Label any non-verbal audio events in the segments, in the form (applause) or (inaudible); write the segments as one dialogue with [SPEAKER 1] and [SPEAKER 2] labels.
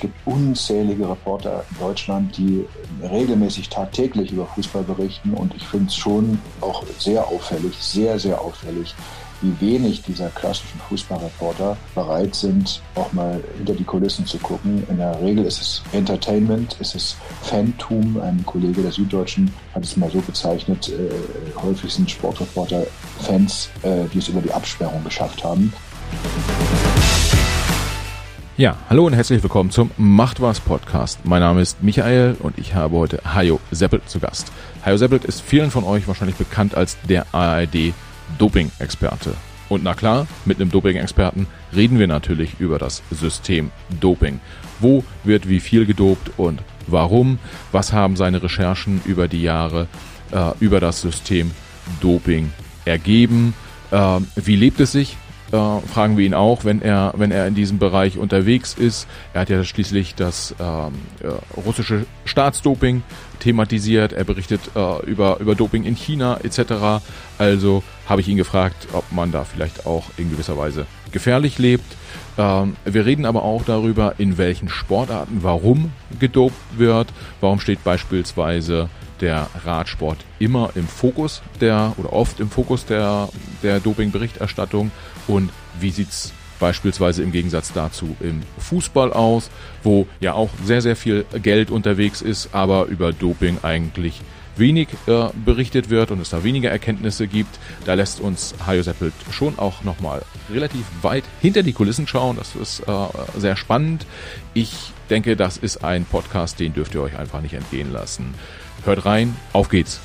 [SPEAKER 1] gibt unzählige Reporter in Deutschland, die regelmäßig tagtäglich über Fußball berichten. Und ich finde es schon auch sehr auffällig, sehr, sehr auffällig, wie wenig dieser klassischen Fußballreporter bereit sind, auch mal hinter die Kulissen zu gucken. In der Regel ist es Entertainment, ist es Fantum. Ein Kollege der Süddeutschen hat es mal so bezeichnet, äh, häufig sind Sportreporter Fans, äh, die es über die Absperrung geschafft haben.
[SPEAKER 2] Ja, hallo und herzlich willkommen zum Macht was Podcast. Mein Name ist Michael und ich habe heute Hajo Seppelt zu Gast. Hajo Seppelt ist vielen von euch wahrscheinlich bekannt als der ARD Doping-Experte. Und na klar, mit einem Doping-Experten reden wir natürlich über das System Doping. Wo wird wie viel gedopt und warum? Was haben seine Recherchen über die Jahre äh, über das System Doping ergeben? Äh, wie lebt es sich? Äh, fragen wir ihn auch, wenn er, wenn er in diesem Bereich unterwegs ist. Er hat ja schließlich das ähm, äh, russische Staatsdoping thematisiert. Er berichtet äh, über, über Doping in China etc. Also habe ich ihn gefragt, ob man da vielleicht auch in gewisser Weise gefährlich lebt. Ähm, wir reden aber auch darüber, in welchen Sportarten warum gedopt wird. Warum steht beispielsweise der Radsport immer im Fokus der oder oft im Fokus der, der Doping-Berichterstattung und wie sieht's beispielsweise im Gegensatz dazu im Fußball aus, wo ja auch sehr, sehr viel Geld unterwegs ist, aber über Doping eigentlich wenig äh, berichtet wird und es da weniger Erkenntnisse gibt. Da lässt uns Hajo Seppelt schon auch nochmal relativ weit hinter die Kulissen schauen. Das ist äh, sehr spannend. Ich denke, das ist ein Podcast, den dürft ihr euch einfach nicht entgehen lassen. Hört rein, auf geht's.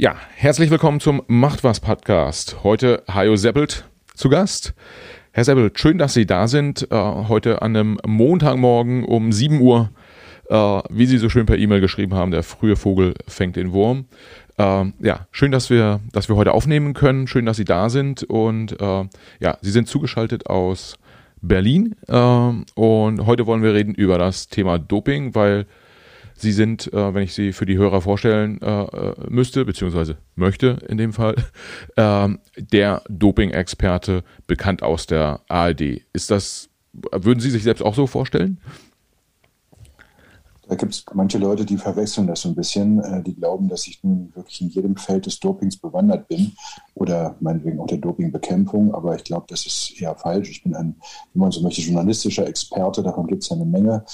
[SPEAKER 2] Ja, herzlich willkommen zum Macht was Podcast. Heute Hajo Seppelt zu Gast. Herr Seppelt, schön, dass Sie da sind. Äh, heute an einem Montagmorgen um 7 Uhr, äh, wie Sie so schön per E-Mail geschrieben haben, der frühe Vogel fängt den Wurm. Ähm, ja, schön, dass wir, dass wir heute aufnehmen können. Schön, dass Sie da sind. Und äh, ja, Sie sind zugeschaltet aus Berlin. Äh, und heute wollen wir reden über das Thema Doping, weil Sie sind, äh, wenn ich Sie für die Hörer vorstellen äh, äh müsste, beziehungsweise möchte in dem Fall, (laughs) ähm, der Doping-Experte, bekannt aus der ARD. Ist das, würden Sie sich selbst auch so vorstellen?
[SPEAKER 1] Da gibt es manche Leute, die verwechseln das so ein bisschen. Äh, die glauben, dass ich nun wirklich in jedem Feld des Dopings bewandert bin oder meinetwegen auch der Dopingbekämpfung. Aber ich glaube, das ist eher falsch. Ich bin ein, wie man so möchte, journalistischer Experte. Davon gibt es eine Menge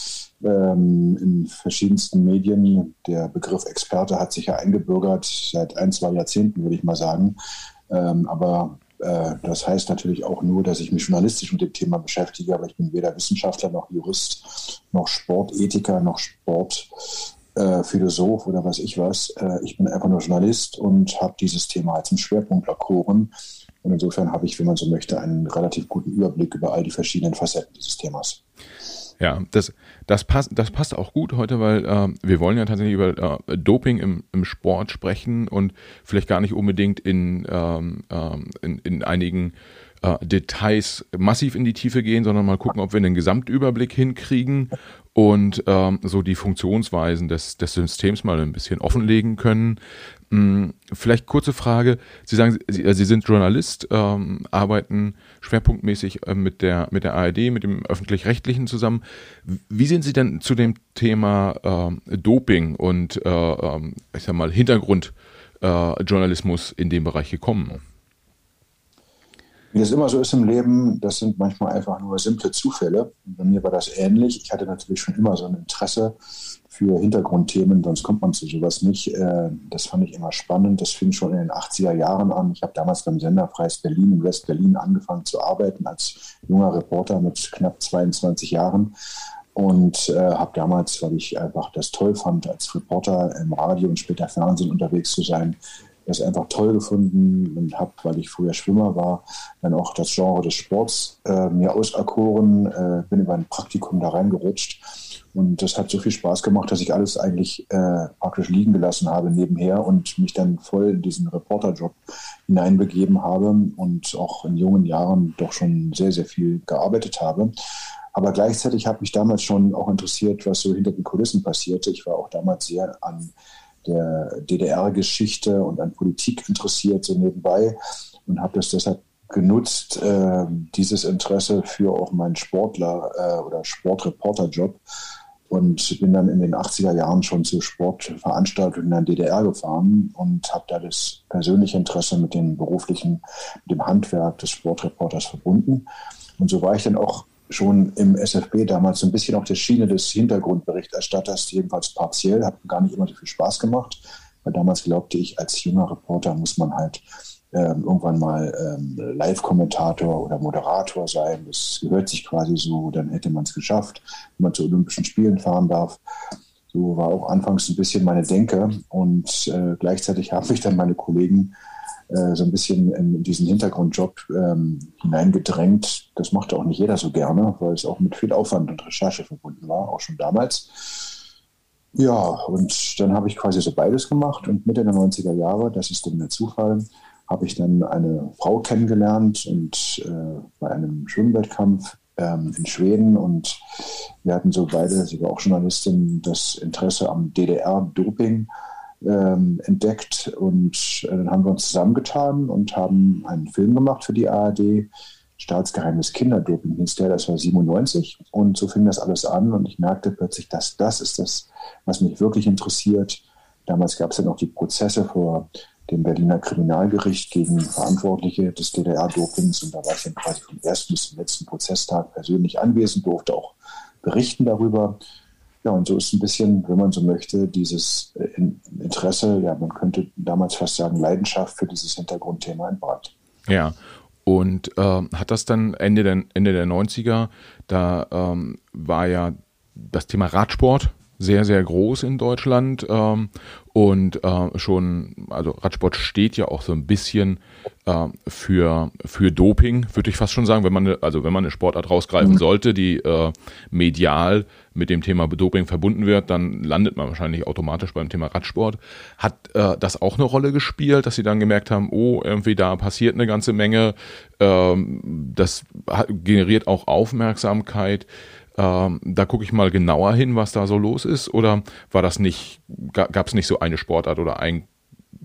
[SPEAKER 1] ähm, in verschiedensten Medien. Der Begriff Experte hat sich ja eingebürgert seit ein, zwei Jahrzehnten, würde ich mal sagen. Ähm, aber das heißt natürlich auch nur, dass ich mich journalistisch mit dem Thema beschäftige, aber ich bin weder Wissenschaftler noch Jurist, noch Sportethiker, noch Sportphilosoph äh, oder was ich was. Äh, ich bin einfach nur Journalist und habe dieses Thema als einen Schwerpunkt erkoren. Und insofern habe ich, wenn man so möchte, einen relativ guten Überblick über all die verschiedenen Facetten dieses Themas.
[SPEAKER 2] Ja, das, das, passt, das passt auch gut heute, weil äh, wir wollen ja tatsächlich über äh, Doping im, im Sport sprechen und vielleicht gar nicht unbedingt in, ähm, ähm in, in einigen äh, Details massiv in die Tiefe gehen, sondern mal gucken, ob wir einen Gesamtüberblick hinkriegen und ähm, so die Funktionsweisen des, des Systems mal ein bisschen offenlegen können. Hm, vielleicht kurze Frage. Sie sagen, Sie, Sie sind Journalist, ähm, arbeiten schwerpunktmäßig äh, mit, der, mit der ARD, mit dem Öffentlich-Rechtlichen zusammen. Wie sind Sie denn zu dem Thema äh, Doping und äh, ähm, ich sag mal Hintergrundjournalismus äh, in dem Bereich gekommen?
[SPEAKER 1] Wie das immer so ist im Leben, das sind manchmal einfach nur simple Zufälle. bei mir war das ähnlich. Ich hatte natürlich schon immer so ein Interesse für Hintergrundthemen, sonst kommt man zu sowas nicht. Äh, das fand ich immer spannend. Das fing schon in den 80er Jahren an. Ich habe damals beim Sender Preis Berlin in West-Berlin angefangen zu arbeiten als junger Reporter mit knapp 22 Jahren und äh, habe damals, weil ich einfach das toll fand, als Reporter im Radio und später Fernsehen unterwegs zu sein, das einfach toll gefunden und habe, weil ich früher Schwimmer war, dann auch das Genre des Sports äh, mir auserkoren, äh, bin über ein Praktikum da reingerutscht und das hat so viel Spaß gemacht, dass ich alles eigentlich äh, praktisch liegen gelassen habe nebenher und mich dann voll in diesen Reporterjob hineinbegeben habe und auch in jungen Jahren doch schon sehr, sehr viel gearbeitet habe. Aber gleichzeitig hat mich damals schon auch interessiert, was so hinter den Kulissen passierte. Ich war auch damals sehr an der DDR-Geschichte und an Politik interessiert, so nebenbei. Und habe das deshalb genutzt, äh, dieses Interesse für auch meinen Sportler- äh, oder Sportreporter-Job und bin dann in den 80er Jahren schon zu Sportveranstaltungen in der DDR gefahren und habe da das persönliche Interesse mit dem beruflichen, mit dem Handwerk des Sportreporters verbunden. Und so war ich dann auch schon im SFB damals so ein bisschen auf der Schiene des Hintergrundberichterstatters, jedenfalls partiell, hat gar nicht immer so viel Spaß gemacht, weil damals glaubte ich, als junger Reporter muss man halt ähm, irgendwann mal ähm, Live-Kommentator oder Moderator sein. Das gehört sich quasi so, dann hätte man es geschafft, wenn man zu Olympischen Spielen fahren darf. So war auch anfangs ein bisschen meine Denke und äh, gleichzeitig haben mich dann meine Kollegen äh, so ein bisschen in diesen Hintergrundjob ähm, hineingedrängt. Das machte auch nicht jeder so gerne, weil es auch mit viel Aufwand und Recherche verbunden war, auch schon damals. Ja, und dann habe ich quasi so beides gemacht und Mitte der 90er Jahre, das ist dann der Zufall, habe ich dann eine Frau kennengelernt und äh, bei einem Schwimmwettkampf ähm, in Schweden und wir hatten so beide, sie war auch Journalistin, das Interesse am DDR-Doping ähm, entdeckt und äh, dann haben wir uns zusammengetan und haben einen Film gemacht für die ARD. Staatsgeheimnis Kinderdoping hieß der, das war 97 und so fing das alles an und ich merkte plötzlich, dass das ist das, was mich wirklich interessiert. Damals gab es ja noch die Prozesse vor dem Berliner Kriminalgericht gegen Verantwortliche des DDR-Dopings. Und da war ich dann quasi vom ersten bis zum letzten Prozesstag persönlich anwesend, durfte auch berichten darüber. Ja, und so ist ein bisschen, wenn man so möchte, dieses äh, Interesse, ja, man könnte damals fast sagen, Leidenschaft für dieses Hintergrundthema entbrannt.
[SPEAKER 2] Ja, und äh, hat das dann Ende der, Ende der 90er, da ähm, war ja das Thema Radsport sehr, sehr groß in Deutschland ähm, und äh, schon, also Radsport steht ja auch so ein bisschen äh, für, für Doping, würde ich fast schon sagen, wenn man, eine, also wenn man eine Sportart rausgreifen mhm. sollte, die äh, medial mit dem Thema Doping verbunden wird, dann landet man wahrscheinlich automatisch beim Thema Radsport. Hat äh, das auch eine Rolle gespielt, dass sie dann gemerkt haben, oh, irgendwie da passiert eine ganze Menge, ähm, das generiert auch Aufmerksamkeit. Ähm, da gucke ich mal genauer hin, was da so los ist? Oder war das nicht, gab es nicht so eine Sportart oder ein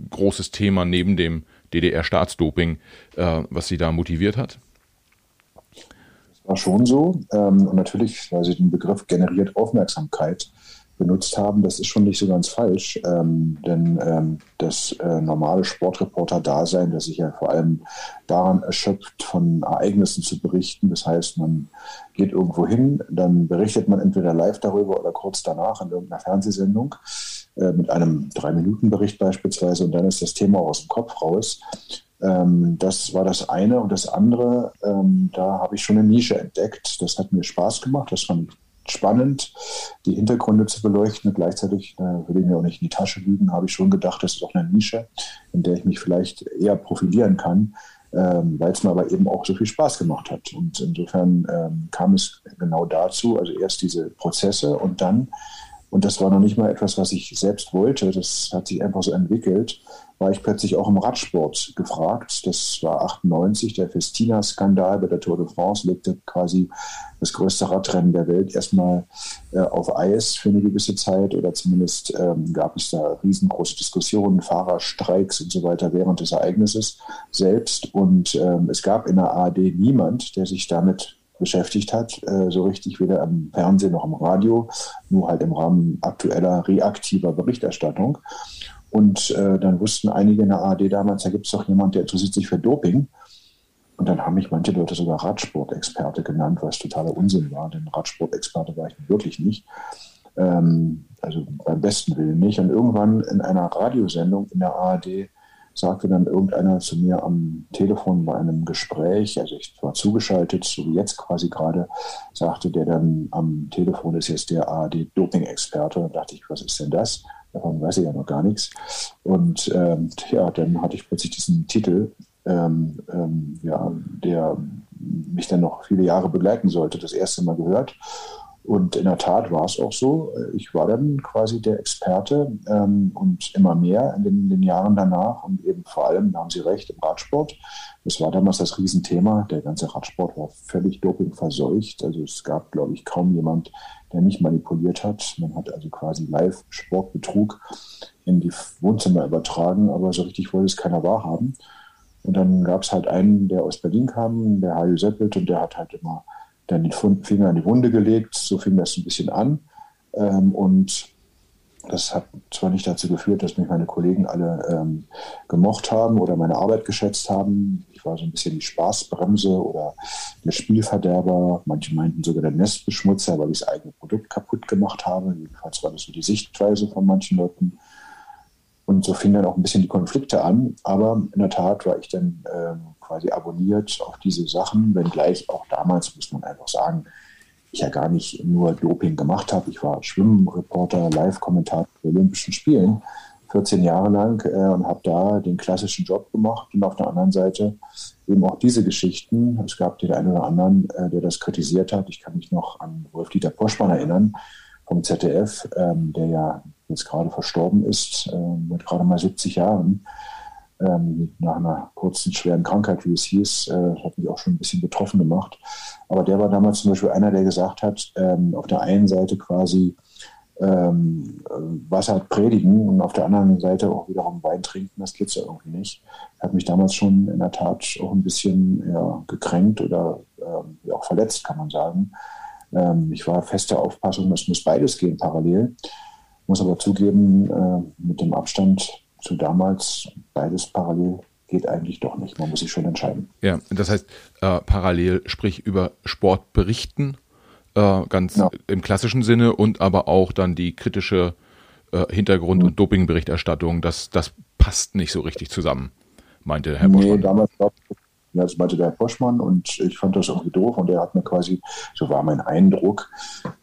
[SPEAKER 2] großes Thema neben dem DDR-Staatsdoping, äh, was Sie da motiviert hat?
[SPEAKER 1] Das war schon so. Ähm, und natürlich, weil Sie den Begriff generiert Aufmerksamkeit benutzt haben, das ist schon nicht so ganz falsch. Ähm, denn ähm, das äh, normale Sportreporter-Dasein, das sich ja vor allem daran erschöpft, von Ereignissen zu berichten. Das heißt, man geht irgendwo hin, dann berichtet man entweder live darüber oder kurz danach in irgendeiner Fernsehsendung äh, mit einem Drei-Minuten-Bericht beispielsweise und dann ist das Thema aus dem Kopf raus. Ähm, das war das eine. Und das andere, ähm, da habe ich schon eine Nische entdeckt. Das hat mir Spaß gemacht. Das fand ich spannend, die Hintergründe zu beleuchten. Gleichzeitig, äh, will ich mir auch nicht in die Tasche lügen, habe ich schon gedacht, das ist auch eine Nische, in der ich mich vielleicht eher profilieren kann, ähm, weil es mir aber eben auch so viel Spaß gemacht hat. Und insofern ähm, kam es genau dazu, also erst diese Prozesse und dann, und das war noch nicht mal etwas, was ich selbst wollte, das hat sich einfach so entwickelt, war ich plötzlich auch im Radsport gefragt. Das war 98, der Festina-Skandal bei der Tour de France legte quasi das größte Radrennen der Welt erstmal äh, auf Eis für eine gewisse Zeit oder zumindest ähm, gab es da riesengroße Diskussionen, Fahrerstreiks und so weiter während des Ereignisses selbst. Und ähm, es gab in der ARD niemand, der sich damit beschäftigt hat, äh, so richtig weder am Fernsehen noch am Radio, nur halt im Rahmen aktueller, reaktiver Berichterstattung. Und äh, dann wussten einige in der ARD damals, da gibt es doch jemand, der interessiert sich für Doping. Und dann haben mich manche Leute sogar Radsportexperte genannt, was totaler Unsinn war, denn Radsportexperte war ich wirklich nicht. Ähm, also beim besten Willen nicht. Und irgendwann in einer Radiosendung in der ARD sagte dann irgendeiner zu mir am Telefon bei einem Gespräch, also ich war zugeschaltet, so wie jetzt quasi gerade, sagte der dann am Telefon ist jetzt der ARD-Doping-Experte. Und dachte ich, was ist denn das? Davon weiß ich ja noch gar nichts. Und ähm, ja, dann hatte ich plötzlich diesen Titel, ähm, ähm, ja, der mich dann noch viele Jahre begleiten sollte, das erste Mal gehört. Und in der Tat war es auch so. Ich war dann quasi der Experte ähm, und immer mehr in den, in den, Jahren danach und eben vor allem, da haben Sie recht, im Radsport. Das war damals das Riesenthema. Der ganze Radsport war völlig dopingverseucht. Also es gab, glaube ich, kaum jemand, der nicht manipuliert hat. Man hat also quasi live Sportbetrug in die Wohnzimmer übertragen, aber so richtig wollte es keiner wahrhaben. Und dann gab es halt einen, der aus Berlin kam, der Hajo Seppelt, und der hat halt immer dann den Finger in die Wunde gelegt. So fing das ein bisschen an. Ähm, und das hat zwar nicht dazu geführt, dass mich meine Kollegen alle ähm, gemocht haben oder meine Arbeit geschätzt haben. Ich war so ein bisschen die Spaßbremse oder der Spielverderber. Manche meinten sogar der Nestbeschmutzer, weil ich das eigene Produkt kaputt gemacht habe. Jedenfalls war das so die Sichtweise von manchen Leuten. Und so fingen dann auch ein bisschen die Konflikte an. Aber in der Tat war ich dann äh, quasi abonniert auf diese Sachen, wenngleich auch damals, muss man einfach sagen, ich ja gar nicht nur Doping gemacht habe. Ich war Schwimmreporter, Live-Kommentator bei Olympischen Spielen 14 Jahre lang äh, und habe da den klassischen Job gemacht und auf der anderen Seite eben auch diese Geschichten. Es gab den einen oder anderen, äh, der das kritisiert hat. Ich kann mich noch an Wolf-Dieter Poschmann erinnern vom ZDF, ähm, der ja jetzt gerade verstorben ist, äh, mit gerade mal 70 Jahren, ähm, nach einer kurzen, schweren Krankheit, wie es hieß. Äh, hat mich auch schon ein bisschen betroffen gemacht. Aber der war damals zum Beispiel einer, der gesagt hat, ähm, auf der einen Seite quasi ähm, Wasser predigen und auf der anderen Seite auch wiederum Wein trinken, das geht ja irgendwie nicht. Hat mich damals schon in der Tat auch ein bisschen ja, gekränkt oder ähm, auch verletzt, kann man sagen. Ähm, ich war fester Aufpassung, es muss beides gehen parallel. Muss aber zugeben, äh, mit dem Abstand zu damals, beides parallel geht eigentlich doch nicht. Man muss sich schon entscheiden.
[SPEAKER 2] Ja, das heißt, äh, parallel, sprich über Sport berichten, äh, ganz ja. im klassischen Sinne und aber auch dann die kritische äh, Hintergrund- mhm. und Dopingberichterstattung, das, das passt nicht so richtig zusammen, meinte Herr Boschmann. Nee, damals
[SPEAKER 1] es ja, das meinte der Herr Boschmann und ich fand das irgendwie doof und er hat mir quasi, so war mein Eindruck,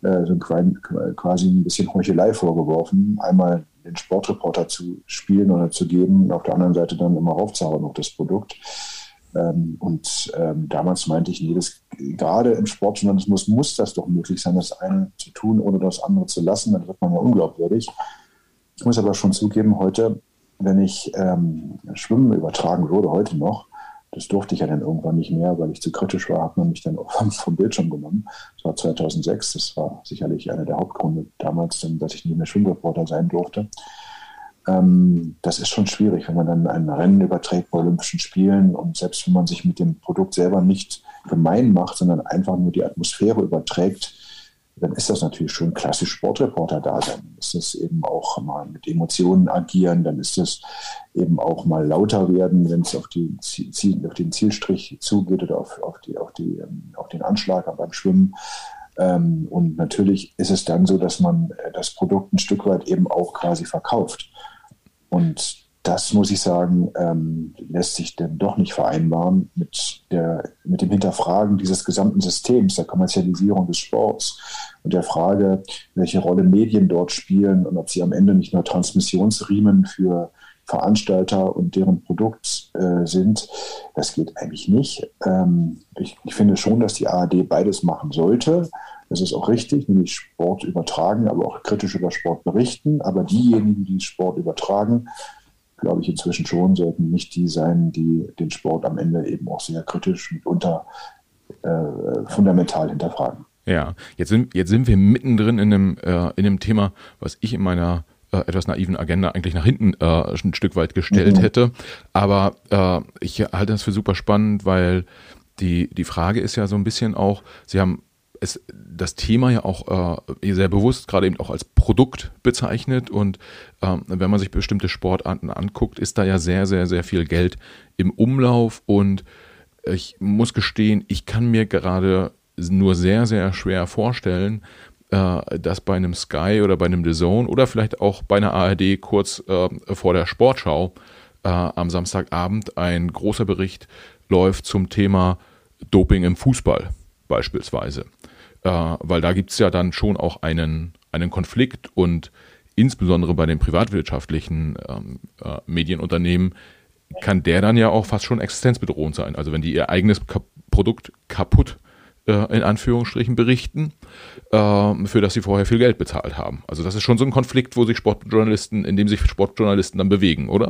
[SPEAKER 1] äh, so quasi ein bisschen Heuchelei vorgeworfen. Einmal den Sportreporter zu spielen oder zu geben und auf der anderen Seite dann immer raufzuhauen auf das Produkt. Ähm, und ähm, damals meinte ich, nee, das, gerade im Sportjournalismus muss das doch möglich sein, das eine zu tun, ohne das andere zu lassen. Dann wird man ja unglaubwürdig. Ich muss aber schon zugeben, heute, wenn ich ähm, Schwimmen übertragen würde, heute noch, das durfte ich ja dann irgendwann nicht mehr, weil ich zu kritisch war, hat man mich dann (laughs) vom, vom Bildschirm genommen. Das war 2006, das war sicherlich einer der Hauptgründe damals, dass ich nie mehr Schwimmreporter sein durfte. Ähm, das ist schon schwierig, wenn man dann ein Rennen überträgt bei Olympischen Spielen und selbst wenn man sich mit dem Produkt selber nicht gemein macht, sondern einfach nur die Atmosphäre überträgt, dann ist das natürlich schon klassisch Sportreporter da sein. Dann ist das eben auch mal mit Emotionen agieren, dann ist das eben auch mal lauter werden, wenn es auf, auf den Zielstrich zugeht oder auf, auf, die, auf, die, ähm, auf den Anschlag beim Schwimmen. Ähm, und natürlich ist es dann so, dass man äh, das Produkt ein Stück weit eben auch quasi verkauft. Und das muss ich sagen, ähm, lässt sich denn doch nicht vereinbaren mit, der, mit dem Hinterfragen dieses gesamten Systems, der Kommerzialisierung des Sports und der Frage, welche Rolle Medien dort spielen und ob sie am Ende nicht nur Transmissionsriemen für Veranstalter und deren Produkt äh, sind. Das geht eigentlich nicht. Ähm, ich, ich finde schon, dass die ARD beides machen sollte. Das ist auch richtig, nämlich Sport übertragen, aber auch kritisch über Sport berichten. Aber diejenigen, die Sport übertragen, glaube ich, inzwischen schon, sollten nicht die sein, die den Sport am Ende eben auch sehr kritisch mitunter äh, fundamental hinterfragen.
[SPEAKER 2] Ja, jetzt sind, jetzt sind wir mittendrin in einem, äh, in einem Thema, was ich in meiner äh, etwas naiven Agenda eigentlich nach hinten äh, ein Stück weit gestellt mhm. hätte. Aber äh, ich halte das für super spannend, weil die, die Frage ist ja so ein bisschen auch, Sie haben es, das Thema ja auch äh, sehr bewusst gerade eben auch als Produkt bezeichnet und ähm, wenn man sich bestimmte Sportarten anguckt, ist da ja sehr, sehr, sehr viel Geld im Umlauf und ich muss gestehen, ich kann mir gerade nur sehr, sehr schwer vorstellen, äh, dass bei einem Sky oder bei einem The Zone oder vielleicht auch bei einer ARD kurz äh, vor der Sportschau äh, am Samstagabend ein großer Bericht läuft zum Thema Doping im Fußball beispielsweise äh, weil da gibt es ja dann schon auch einen, einen Konflikt und insbesondere bei den privatwirtschaftlichen ähm, äh, Medienunternehmen kann der dann ja auch fast schon existenzbedrohend sein. Also wenn die ihr eigenes Ka Produkt kaputt äh, in Anführungsstrichen berichten, äh, für das sie vorher viel Geld bezahlt haben. Also das ist schon so ein Konflikt, wo sich Sportjournalisten, in dem sich Sportjournalisten dann bewegen, oder?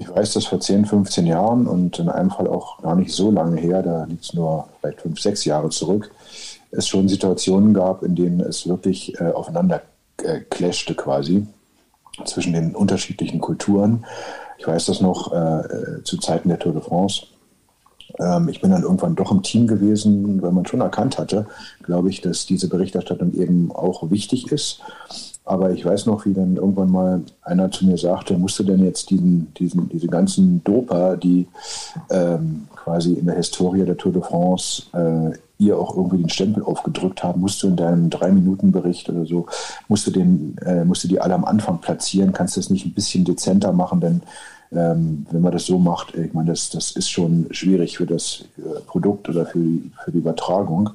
[SPEAKER 1] Ich weiß das vor 10, 15 Jahren und in einem Fall auch gar nicht so lange her, da liegt es nur vielleicht fünf, sechs Jahre zurück, es schon Situationen gab, in denen es wirklich äh, aufeinander äh, clashte quasi zwischen den unterschiedlichen Kulturen. Ich weiß das noch äh, äh, zu Zeiten der Tour de France. Ähm, ich bin dann irgendwann doch im Team gewesen, weil man schon erkannt hatte, glaube ich, dass diese Berichterstattung eben auch wichtig ist. Aber ich weiß noch, wie dann irgendwann mal einer zu mir sagte, musst du denn jetzt diesen, diesen, diese ganzen Doper, die ähm, quasi in der Historie der Tour de France äh, ihr auch irgendwie den Stempel aufgedrückt haben, musst du in deinem Drei-Minuten-Bericht oder so, musst du, den, äh, musst du die alle am Anfang platzieren, kannst du das nicht ein bisschen dezenter machen, denn ähm, wenn man das so macht, ich meine, das, das ist schon schwierig für das äh, Produkt oder für für die Übertragung.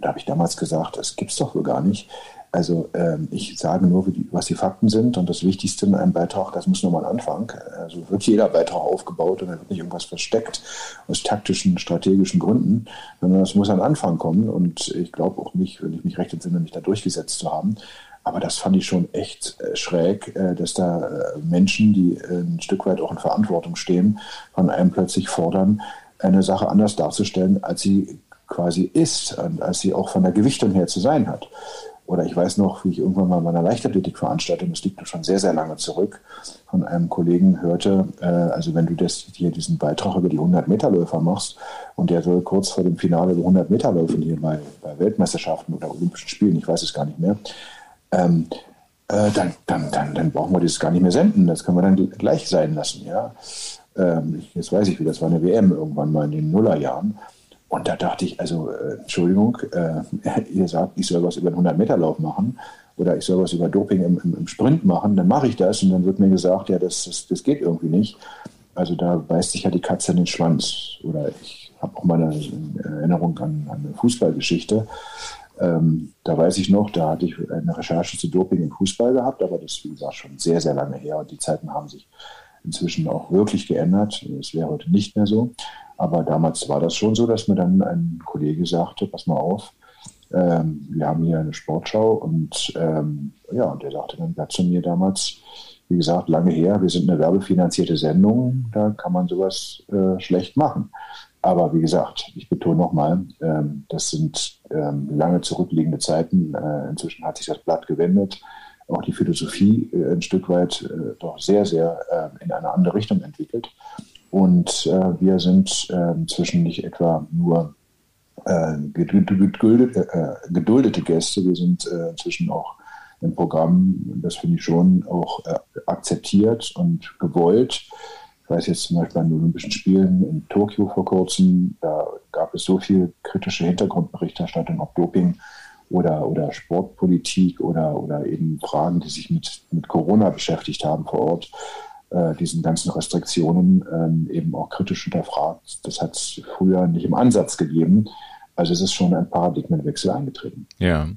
[SPEAKER 1] Da habe ich damals gesagt, das gibt es doch wohl gar nicht. Also ähm, ich sage nur, was die Fakten sind und das Wichtigste in einem Beitrag, das muss nochmal ein Anfang. Also wird jeder Beitrag aufgebaut und da wird nicht irgendwas versteckt aus taktischen, strategischen Gründen, sondern es muss ein Anfang kommen und ich glaube auch nicht, wenn ich mich recht entsinne, mich da durchgesetzt zu haben. Aber das fand ich schon echt äh, schräg, äh, dass da äh, Menschen, die ein Stück weit auch in Verantwortung stehen, von einem plötzlich fordern, eine Sache anders darzustellen, als sie quasi ist und als sie auch von der Gewichtung her zu sein hat. Oder ich weiß noch, wie ich irgendwann mal bei einer Leichtathletikveranstaltung, das liegt schon sehr, sehr lange zurück, von einem Kollegen hörte, äh, also wenn du das, hier diesen Beitrag über die 100-Meter-Läufer machst und der soll kurz vor dem Finale über 100 Meter laufen hier bei, bei Weltmeisterschaften oder Olympischen Spielen, ich weiß es gar nicht mehr, ähm, äh, dann, dann, dann, dann brauchen wir das gar nicht mehr senden. Das können wir dann gleich sein lassen. Ja? Ähm, jetzt weiß ich, wie das war eine WM irgendwann mal in den Nullerjahren. Und da dachte ich, also, äh, Entschuldigung, äh, (laughs) ihr sagt, ich soll was über den 100-Meter-Lauf machen oder ich soll was über Doping im, im, im Sprint machen, dann mache ich das und dann wird mir gesagt, ja, das, das, das geht irgendwie nicht. Also da beißt sich ja die Katze in den Schwanz. Oder ich habe auch mal eine Erinnerung an, an eine Fußballgeschichte. Ähm, da weiß ich noch, da hatte ich eine Recherche zu Doping im Fußball gehabt, aber das gesagt, schon sehr, sehr lange her und die Zeiten haben sich inzwischen auch wirklich geändert. Es wäre heute nicht mehr so. Aber damals war das schon so, dass mir dann ein Kollege sagte, pass mal auf, ähm, wir haben hier eine Sportschau und ähm, ja, und der sagte dann ja, zu mir damals, wie gesagt, lange her, wir sind eine werbefinanzierte Sendung, da kann man sowas äh, schlecht machen. Aber wie gesagt, ich betone nochmal, ähm, das sind ähm, lange zurückliegende Zeiten. Äh, inzwischen hat sich das Blatt gewendet. Auch die Philosophie äh, ein Stück weit äh, doch sehr, sehr äh, in eine andere Richtung entwickelt. Und äh, wir sind äh, inzwischen nicht etwa nur geduldete, Gäste, wir sind inzwischen auch im Programm, das finde ich schon auch akzeptiert und gewollt. Ich weiß jetzt zum Beispiel an den Olympischen Spielen in Tokio vor kurzem, da gab es so viel kritische Hintergrundberichterstattung, ob Doping oder, oder Sportpolitik oder, oder eben Fragen, die sich mit, mit Corona beschäftigt haben vor Ort äh, diesen ganzen Restriktionen ähm, eben auch kritisch hinterfragt. Das hat es früher nicht im Ansatz gegeben. Also es ist schon ein Paradigmenwechsel eingetreten.
[SPEAKER 2] Ja.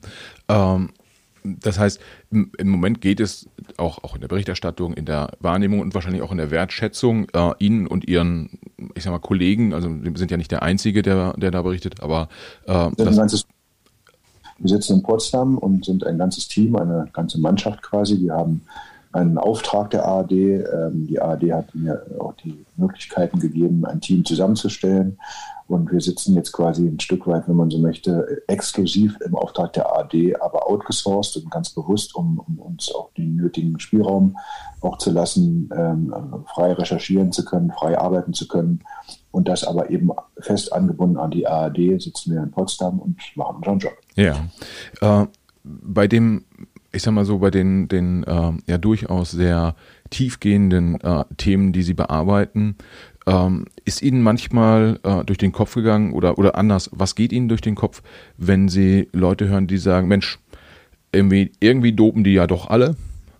[SPEAKER 2] Ähm, das heißt, im, im, Moment geht es auch, auch in der Berichterstattung, in der Wahrnehmung und wahrscheinlich auch in der Wertschätzung äh, Ihnen und Ihren, ich sag mal, Kollegen, also wir sind ja nicht der Einzige, der, der da berichtet, aber
[SPEAKER 1] äh, das ganzes, wir sitzen in Potsdam und sind ein ganzes Team, eine ganze Mannschaft quasi. Wir haben einen Auftrag der ARD. Ähm, die ARD hat mir auch die Möglichkeiten gegeben, ein Team zusammenzustellen. Und wir sitzen jetzt quasi ein Stück weit, wenn man so möchte, exklusiv im Auftrag der ARD, aber outgesourced und ganz bewusst, um, um uns auch den nötigen Spielraum auch zu lassen, ähm, frei recherchieren zu können, frei arbeiten zu können. Und das aber eben fest angebunden an die ARD, sitzen wir in Potsdam und machen unseren Job.
[SPEAKER 2] Ja. Äh, bei dem ich sag mal so, bei den, den äh, ja durchaus sehr tiefgehenden äh, Themen, die Sie bearbeiten, ähm, ist Ihnen manchmal äh, durch den Kopf gegangen oder, oder anders, was geht Ihnen durch den Kopf, wenn Sie Leute hören, die sagen, Mensch, irgendwie, irgendwie dopen die ja doch alle,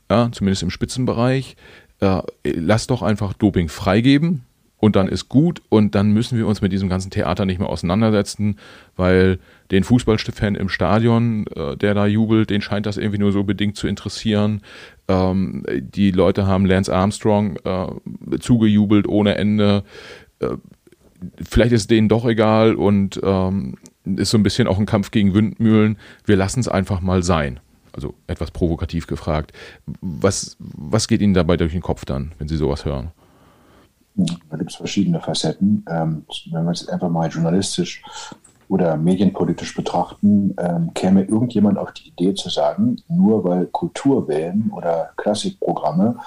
[SPEAKER 2] ja, zumindest im Spitzenbereich, äh, lass doch einfach Doping freigeben und dann ist gut und dann müssen wir uns mit diesem ganzen Theater nicht mehr auseinandersetzen, weil den Fußballfan im Stadion, äh, der da jubelt, den scheint das irgendwie nur so bedingt zu interessieren. Ähm, die Leute haben Lance Armstrong äh, zugejubelt ohne Ende. Äh, vielleicht ist denen doch egal und ähm, ist so ein bisschen auch ein Kampf gegen Windmühlen. Wir lassen es einfach mal sein. Also etwas provokativ gefragt. Was, was geht Ihnen dabei durch den Kopf dann, wenn Sie sowas hören?
[SPEAKER 1] Da gibt es verschiedene Facetten. Ähm, wenn wir es einfach mal journalistisch oder medienpolitisch betrachten, ähm, käme irgendjemand auf die Idee zu sagen, nur weil Kulturwellen oder Klassikprogramme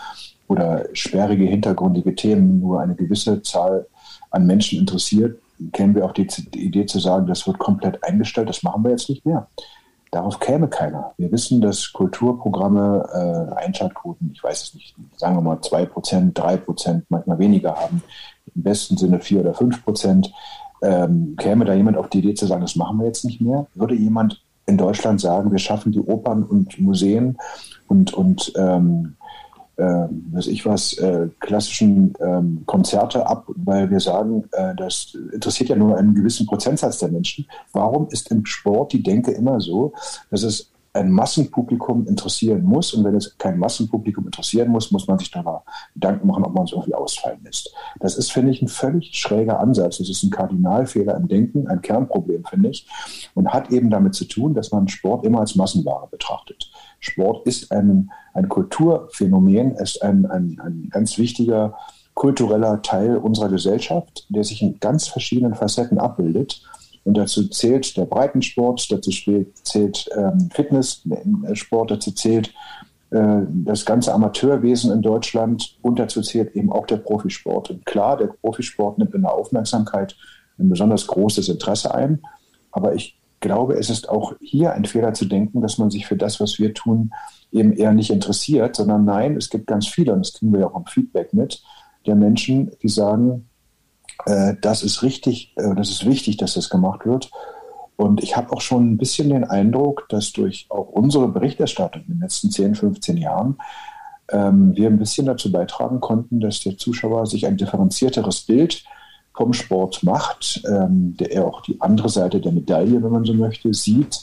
[SPEAKER 1] oder sperrige, hintergründige Themen nur eine gewisse Zahl an Menschen interessiert, kämen wir auf die, die Idee zu sagen, das wird komplett eingestellt, das machen wir jetzt nicht mehr. Darauf käme keiner. Wir wissen, dass Kulturprogramme äh, Einschaltquoten, ich weiß es nicht, sagen wir mal 2%, 3%, manchmal weniger haben, im besten Sinne 4 oder 5%. Ähm, käme da jemand auf die Idee zu sagen, das machen wir jetzt nicht mehr? Würde jemand in Deutschland sagen, wir schaffen die Opern und Museen und, und ähm, äh, weiß ich was, äh, klassischen ähm, Konzerte ab, weil wir sagen, äh, das interessiert ja nur einen gewissen Prozentsatz der Menschen. Warum ist im Sport die Denke immer so, dass es ein Massenpublikum interessieren muss. Und wenn es kein Massenpublikum interessieren muss, muss man sich darüber Gedanken machen, ob man es irgendwie ausfallen lässt. Das ist, finde ich, ein völlig schräger Ansatz. Das ist ein Kardinalfehler im Denken, ein Kernproblem, finde ich. Und hat eben damit zu tun, dass man Sport immer als Massenware betrachtet. Sport ist ein, ein Kulturphänomen, ist ein, ein, ein ganz wichtiger kultureller Teil unserer Gesellschaft, der sich in ganz verschiedenen Facetten abbildet. Und dazu zählt der Breitensport, dazu zählt ähm, Fitnesssport, dazu zählt äh, das ganze Amateurwesen in Deutschland und dazu zählt eben auch der Profisport. Und klar, der Profisport nimmt in der Aufmerksamkeit ein besonders großes Interesse ein. Aber ich glaube, es ist auch hier ein Fehler zu denken, dass man sich für das, was wir tun, eben eher nicht interessiert, sondern nein, es gibt ganz viele, und das kriegen wir ja auch im Feedback mit, der Menschen, die sagen, äh, das ist richtig, äh, das ist wichtig, dass das gemacht wird. Und ich habe auch schon ein bisschen den Eindruck, dass durch auch unsere Berichterstattung in den letzten 10, 15 Jahren ähm, wir ein bisschen dazu beitragen konnten, dass der Zuschauer sich ein differenzierteres Bild vom Sport macht, ähm, der er auch die andere Seite der Medaille, wenn man so möchte, sieht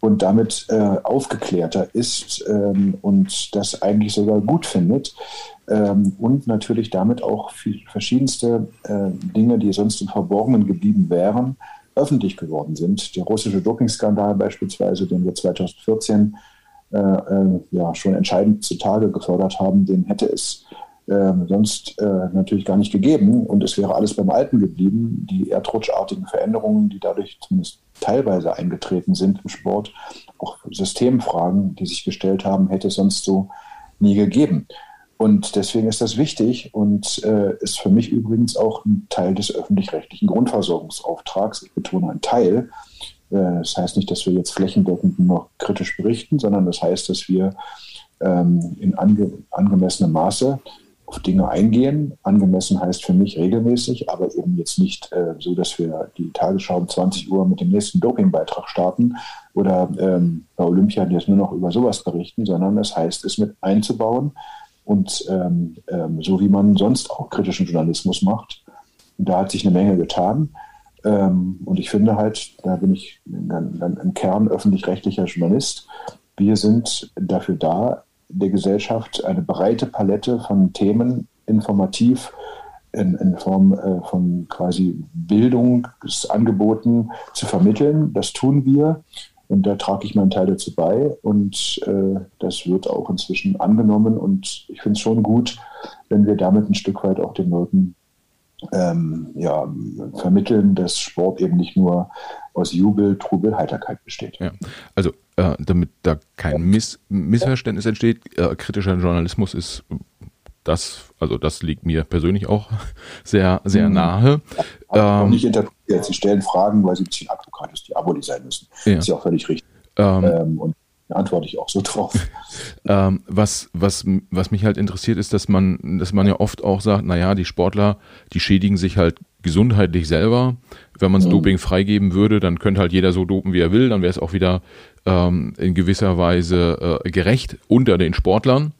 [SPEAKER 1] und damit äh, aufgeklärter ist ähm, und das eigentlich sogar gut findet ähm, und natürlich damit auch verschiedenste äh, Dinge, die sonst im Verborgenen geblieben wären, öffentlich geworden sind. Der russische Dopingskandal beispielsweise, den wir 2014 äh, äh, ja, schon entscheidend zutage gefördert haben, den hätte es äh, sonst äh, natürlich gar nicht gegeben und es wäre alles beim Alten geblieben. Die erdrutschartigen Veränderungen, die dadurch zumindest teilweise eingetreten sind im Sport, auch Systemfragen, die sich gestellt haben, hätte es sonst so nie gegeben. Und deswegen ist das wichtig und äh, ist für mich übrigens auch ein Teil des öffentlich-rechtlichen Grundversorgungsauftrags. Ich betone ein Teil. Äh, das heißt nicht, dass wir jetzt flächendeckend noch kritisch berichten, sondern das heißt, dass wir ähm, in ange angemessenem Maße auf Dinge eingehen. Angemessen heißt für mich regelmäßig, aber eben jetzt nicht äh, so, dass wir die Tagesschau um 20 Uhr mit dem nächsten Dopingbeitrag starten oder ähm, bei Olympia jetzt nur noch über sowas berichten, sondern das heißt, es mit einzubauen und ähm, ähm, so wie man sonst auch kritischen Journalismus macht. Und da hat sich eine Menge getan. Ähm, und ich finde halt, da bin ich dann, dann im Kern öffentlich-rechtlicher Journalist. Wir sind dafür da, der Gesellschaft eine breite Palette von Themen informativ in, in Form äh, von quasi Bildungsangeboten zu vermitteln. Das tun wir. Und da trage ich meinen Teil dazu bei und äh, das wird auch inzwischen angenommen und ich finde es schon gut, wenn wir damit ein Stück weit auch den Leuten ähm, ja, vermitteln, dass Sport eben nicht nur aus Jubel, Trubel, Heiterkeit besteht.
[SPEAKER 2] Ja. Also äh, damit da kein Miss Missverständnis entsteht, äh, kritischer Journalismus ist das, also das liegt mir persönlich auch (laughs) sehr, sehr mhm. nahe.
[SPEAKER 1] Ähm, nicht interpretiert. Sie stellen Fragen, weil sie ein bisschen Advokat die Abo sein müssen. Ja. Ist ja auch völlig richtig. Ähm, ähm, und da antworte ich auch so drauf. (laughs)
[SPEAKER 2] Ähm, was, was, was mich halt interessiert, ist, dass man, dass man ja oft auch sagt, naja, die Sportler, die schädigen sich halt gesundheitlich selber. Wenn man das mhm. Doping freigeben würde, dann könnte halt jeder so dopen, wie er will, dann wäre es auch wieder ähm, in gewisser Weise äh, gerecht unter den Sportlern.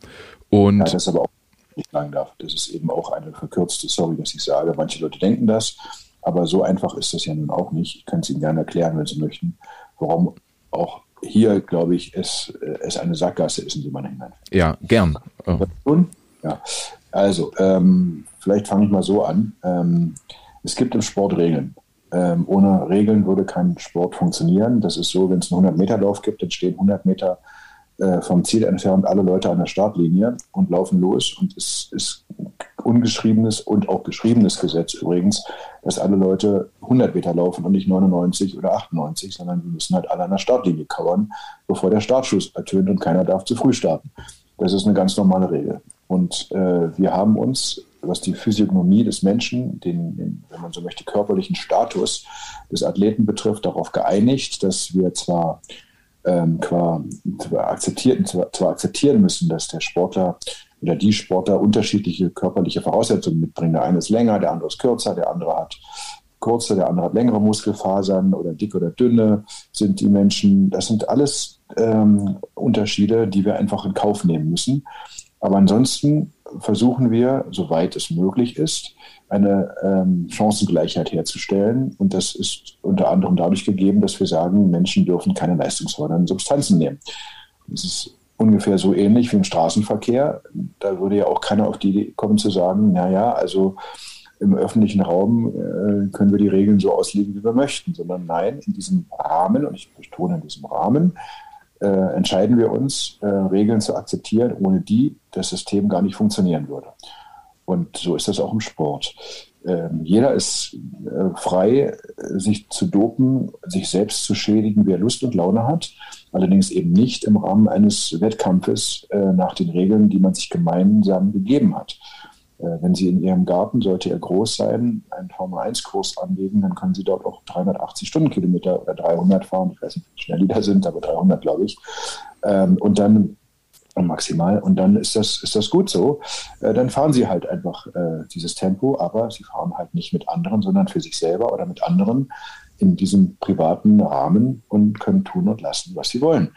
[SPEAKER 2] Und ja,
[SPEAKER 1] das ist aber auch nicht sagen darf. Das ist eben auch eine verkürzte, sorry, dass ich sage. Manche Leute denken das, aber so einfach ist das ja nun auch nicht. Ich kann es Ihnen gerne erklären, wenn Sie möchten, warum auch hier, glaube ich, es, äh, es eine Sackgasse ist, in die man hineinfällt.
[SPEAKER 2] Ja, gern.
[SPEAKER 1] Oh. Ja. Also, ähm, vielleicht fange ich mal so an. Ähm, Es gibt im Sport Regeln. Ähm, ohne Regeln würde kein Sport funktionieren. Das ist so, wenn es einen 100-Meter-Lauf gibt, dann stehen 100 Meter äh, vom Ziel entfernt alle Leute an der Startlinie und laufen los. Und es ist ungeschriebenes und auch geschriebenes Gesetz übrigens, dass alle Leute 100 Meter laufen und nicht 99 oder 98, sondern wir müssen halt alle an der Startlinie kauern, bevor der Startschuss ertönt und keiner darf zu früh starten. Das ist eine ganz normale Regel. Und äh, wir haben uns, was die Physiognomie des Menschen, den, den, wenn man so möchte, körperlichen Status des Athleten betrifft, darauf geeinigt, dass wir zwar ähm, zwar, akzeptieren, zwar, zwar akzeptieren müssen, dass der Sportler oder die Sportler unterschiedliche körperliche Voraussetzungen mitbringen. Der eine ist länger, der andere ist kürzer, der andere hat kurze, der andere hat längere Muskelfasern oder dick oder dünne sind die Menschen. Das sind alles ähm, Unterschiede, die wir einfach in Kauf nehmen müssen. Aber ansonsten versuchen wir, soweit es möglich ist, eine ähm, Chancengleichheit herzustellen. Und das ist unter anderem dadurch gegeben, dass wir sagen, Menschen dürfen keine leistungsfördernden Substanzen nehmen. Das ist ungefähr so ähnlich wie im Straßenverkehr. Da würde ja auch keiner auf die Idee kommen zu sagen, naja, also im öffentlichen Raum äh, können wir die Regeln so auslegen, wie wir möchten, sondern nein, in diesem Rahmen, und ich betone in diesem Rahmen, äh, entscheiden wir uns, äh, Regeln zu akzeptieren, ohne die das System gar nicht funktionieren würde. Und so ist das auch im Sport. Ähm, jeder ist äh, frei, sich zu dopen, sich selbst zu schädigen, wie er Lust und Laune hat. Allerdings eben nicht im Rahmen eines Wettkampfes äh, nach den Regeln, die man sich gemeinsam gegeben hat. Äh, wenn Sie in Ihrem Garten, sollte er groß sein, einen Formel-1-Kurs anlegen, dann können Sie dort auch 380 Stundenkilometer oder 300 fahren. Ich weiß nicht, wie schnell die da sind, aber 300, glaube ich. Ähm, und dann maximal. Und dann ist das, ist das gut so. Äh, dann fahren sie halt einfach äh, dieses Tempo, aber sie fahren halt nicht mit anderen, sondern für sich selber oder mit anderen in diesem privaten Rahmen und können tun und lassen, was sie wollen.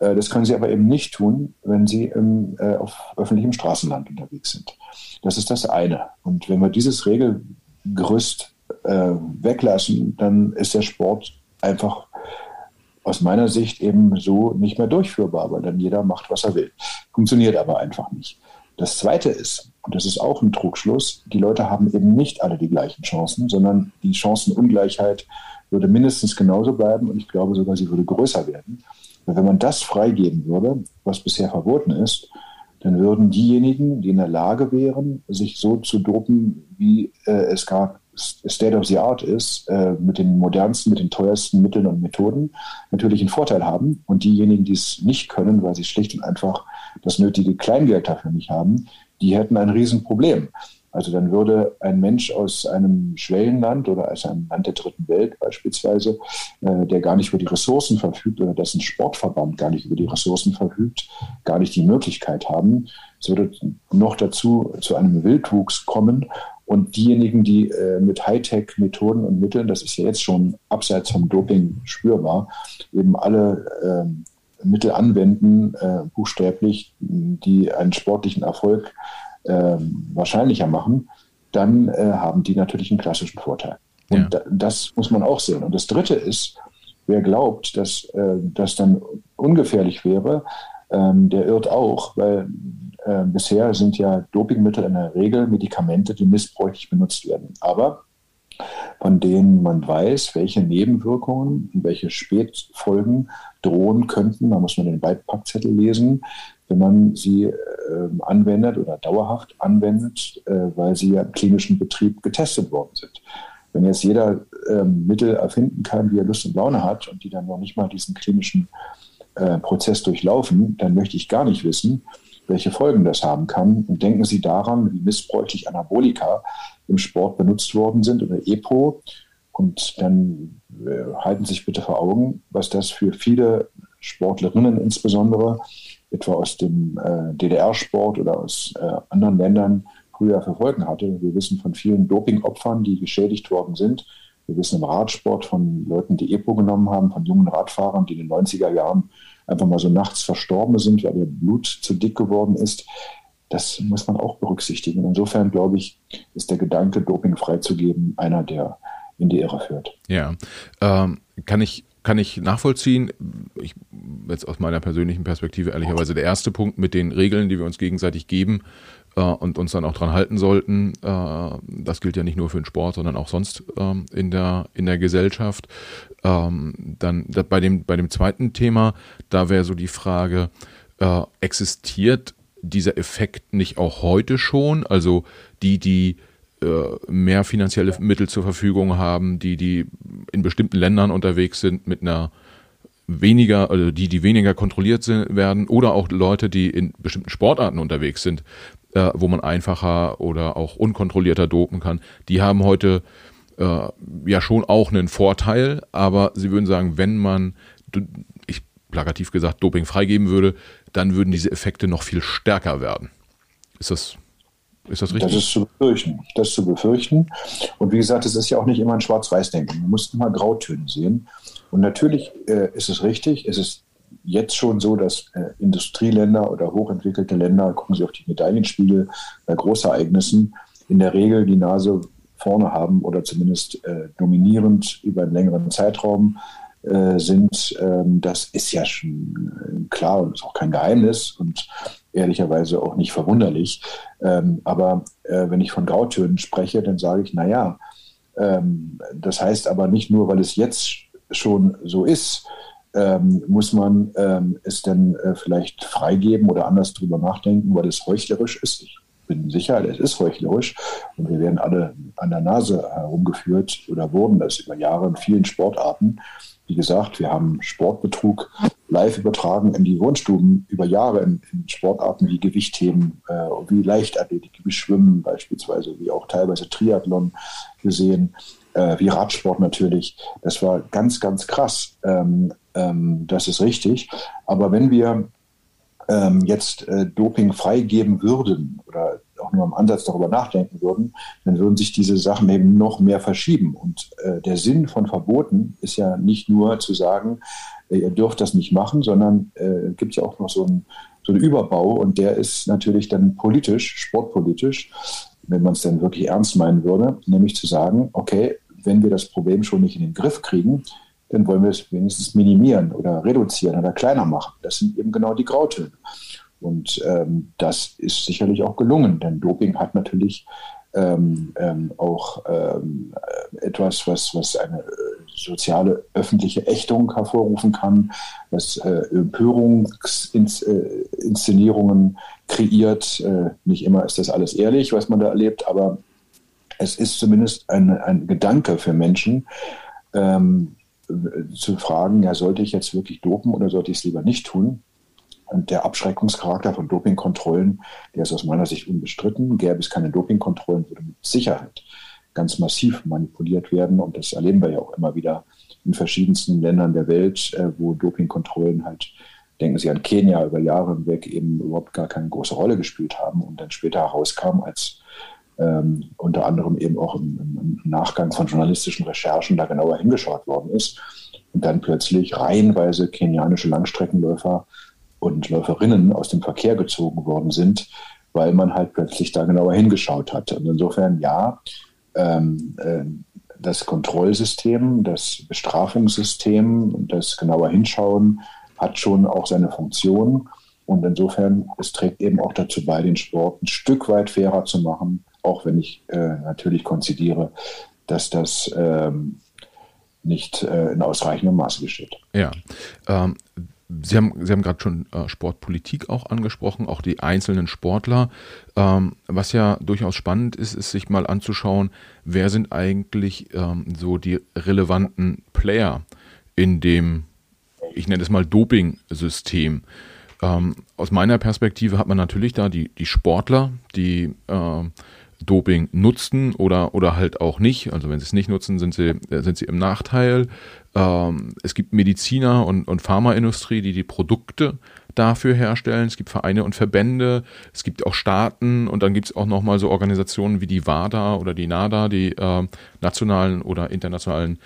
[SPEAKER 1] Äh, das können sie aber eben nicht tun, wenn sie im, äh, auf öffentlichem Straßenland unterwegs sind. Das ist das eine. Und wenn wir dieses Regelgerüst äh, weglassen, dann ist der Sport einfach aus meiner Sicht eben so nicht mehr durchführbar, weil dann jeder macht, was er will. Funktioniert aber einfach nicht. Das Zweite ist, und das ist auch ein Trugschluss, die Leute haben eben nicht alle die gleichen Chancen, sondern die Chancenungleichheit würde mindestens genauso bleiben und ich glaube sogar, sie würde größer werden. Weil wenn man das freigeben würde, was bisher verboten ist, dann würden diejenigen, die in der Lage wären, sich so zu dopen, wie äh, es gar State of the Art ist, äh, mit den modernsten, mit den teuersten Mitteln und Methoden, natürlich einen Vorteil haben. Und diejenigen, die es nicht können, weil sie schlicht und einfach das nötige Kleingeld dafür nicht haben, die hätten ein Riesenproblem. Also dann würde ein Mensch aus einem Schwellenland oder aus einem Land der dritten Welt beispielsweise, äh, der gar nicht über die Ressourcen verfügt oder dessen Sportverband gar nicht über die Ressourcen verfügt, gar nicht die Möglichkeit haben. Es würde noch dazu zu einem Wildwuchs kommen und diejenigen, die äh, mit Hightech-Methoden und Mitteln, das ist ja jetzt schon abseits vom Doping spürbar, eben alle äh, Mittel anwenden, äh, buchstäblich, die einen sportlichen Erfolg ähm, wahrscheinlicher machen, dann äh, haben die natürlich einen klassischen Vorteil. Und ja. das muss man auch sehen. Und das Dritte ist, wer glaubt, dass äh, das dann ungefährlich wäre, ähm, der irrt auch, weil äh, bisher sind ja Dopingmittel in der Regel Medikamente, die missbräuchlich benutzt werden. Aber von denen man weiß, welche Nebenwirkungen und welche Spätfolgen drohen könnten. Da muss man den Beipackzettel lesen wenn man sie äh, anwendet oder dauerhaft anwendet, äh, weil sie ja im klinischen Betrieb getestet worden sind. Wenn jetzt jeder äh, Mittel erfinden kann, wie er Lust und Laune hat und die dann noch nicht mal diesen klinischen äh, Prozess durchlaufen, dann möchte ich gar nicht wissen, welche Folgen das haben kann. Und denken Sie daran, wie missbräuchlich Anabolika im Sport benutzt worden sind oder EPO. Und dann äh, halten Sie sich bitte vor Augen, was das für viele Sportlerinnen insbesondere etwa aus dem äh, DDR-Sport oder aus äh, anderen Ländern früher verfolgen hatte. Wir wissen von vielen Dopingopfern, die geschädigt worden sind. Wir wissen im Radsport von Leuten, die EPO genommen haben, von jungen Radfahrern, die in den 90er Jahren einfach mal so nachts verstorben sind, weil ihr Blut zu dick geworden ist. Das muss man auch berücksichtigen. Insofern, glaube ich, ist der Gedanke, Doping freizugeben, einer, der in die Irre führt.
[SPEAKER 2] Ja, ähm, kann ich kann ich nachvollziehen. Ich, jetzt aus meiner persönlichen Perspektive ehrlicherweise der erste Punkt mit den Regeln, die wir uns gegenseitig geben, äh, und uns dann auch dran halten sollten. Äh, das gilt ja nicht nur für den Sport, sondern auch sonst ähm, in, der, in der Gesellschaft. Ähm, dann da, bei, dem, bei dem zweiten Thema, da wäre so die Frage, äh, existiert dieser Effekt nicht auch heute schon? Also die, die mehr finanzielle Mittel zur Verfügung haben, die, die in bestimmten Ländern unterwegs sind mit einer weniger, also die, die weniger kontrolliert sind, werden, oder auch Leute, die in bestimmten Sportarten unterwegs sind, äh, wo man einfacher oder auch unkontrollierter dopen kann, die haben heute äh, ja schon auch einen Vorteil, aber sie würden sagen, wenn man, ich plakativ gesagt, Doping freigeben würde, dann würden diese Effekte noch viel stärker werden. Ist das, ist das richtig?
[SPEAKER 1] Das ist zu befürchten. Das ist zu befürchten. Und wie gesagt, es ist ja auch nicht immer ein Schwarz-Weiß-Denken. Man muss immer Grautöne sehen. Und natürlich äh, ist es richtig, es ist jetzt schon so, dass äh, Industrieländer oder hochentwickelte Länder, gucken Sie auf die Medaillenspiegel bei Großereignissen, in der Regel die Nase vorne haben oder zumindest äh, dominierend über einen längeren Zeitraum äh, sind. Ähm, das ist ja schon äh, klar und ist auch kein Geheimnis und ehrlicherweise auch nicht verwunderlich. Ähm, aber äh, wenn ich von Grautönen spreche, dann sage ich, naja, ähm, das heißt aber nicht nur, weil es jetzt schon so ist, ähm, muss man ähm, es denn äh, vielleicht freigeben oder anders drüber nachdenken, weil es heuchlerisch ist. Ich bin sicher, es ist heuchlerisch und wir werden alle an der Nase herumgeführt oder wurden das über Jahre in vielen Sportarten. Wie gesagt, wir haben Sportbetrug live übertragen in die Wohnstuben über Jahre in, in Sportarten wie Gewichtheben, äh, wie Leichtathletik, wie Schwimmen beispielsweise, wie auch teilweise Triathlon gesehen äh, wie Radsport natürlich. Das war ganz, ganz krass. Ähm, ähm, das ist richtig. Aber wenn wir ähm, jetzt äh, Doping freigeben würden oder auch nur im Ansatz darüber nachdenken würden, dann würden sich diese Sachen eben noch mehr verschieben. Und äh, der Sinn von Verboten ist ja nicht nur zu sagen, äh, ihr dürft das nicht machen, sondern äh, gibt ja auch noch so einen, so einen Überbau und der ist natürlich dann politisch, sportpolitisch wenn man es denn wirklich ernst meinen würde, nämlich zu sagen, okay, wenn wir das Problem schon nicht in den Griff kriegen, dann wollen wir es wenigstens minimieren oder reduzieren oder kleiner machen. Das sind eben genau die Grautöne. Und ähm, das ist sicherlich auch gelungen, denn Doping hat natürlich ähm, ähm, auch ähm, etwas, was, was eine äh, soziale öffentliche Ächtung hervorrufen kann, was äh, Empörungsinszenierungen kreiert. Äh, nicht immer ist das alles ehrlich, was man da erlebt, aber es ist zumindest ein, ein Gedanke für Menschen, ähm, zu fragen, ja, sollte ich jetzt wirklich dopen oder sollte ich es lieber nicht tun? Und der Abschreckungscharakter von Dopingkontrollen, der ist aus meiner Sicht unbestritten. Gäbe es keine Dopingkontrollen, würde mit Sicherheit ganz massiv manipuliert werden. Und das erleben wir ja auch immer wieder in verschiedensten Ländern der Welt, äh, wo Dopingkontrollen halt, denken Sie an Kenia, über Jahre hinweg eben überhaupt gar keine große Rolle gespielt haben und dann später herauskam als ähm, unter anderem eben auch im, im, Nachgang von journalistischen Recherchen da genauer hingeschaut worden ist und dann plötzlich reihenweise kenianische Langstreckenläufer und Läuferinnen aus dem Verkehr gezogen worden sind, weil man halt plötzlich da genauer hingeschaut hat. Und insofern ja, ähm, äh, das Kontrollsystem, das Bestrafungssystem, das genauer Hinschauen hat schon auch seine Funktion. Und insofern, es trägt eben auch dazu bei, den Sport ein Stück weit fairer zu machen, auch wenn ich äh, natürlich konzidiere, dass das ähm, nicht äh, in ausreichendem Maße geschieht.
[SPEAKER 2] Ja. Ähm, Sie haben, Sie haben gerade schon äh, Sportpolitik auch angesprochen, auch die einzelnen Sportler. Ähm, was ja durchaus spannend ist, ist sich mal anzuschauen, wer sind eigentlich ähm, so die relevanten Player in dem, ich nenne es mal Doping-System. Ähm, aus meiner Perspektive hat man natürlich da die, die Sportler, die äh, Doping nutzten oder, oder halt auch nicht. Also wenn sie es nicht nutzen, sind sie, äh, sind sie im Nachteil. Ähm, es gibt Mediziner und, und Pharmaindustrie, die die Produkte dafür herstellen. Es gibt Vereine und Verbände, es gibt auch Staaten und dann gibt es auch nochmal so Organisationen wie die WADA oder die NADA, die äh, nationalen oder internationalen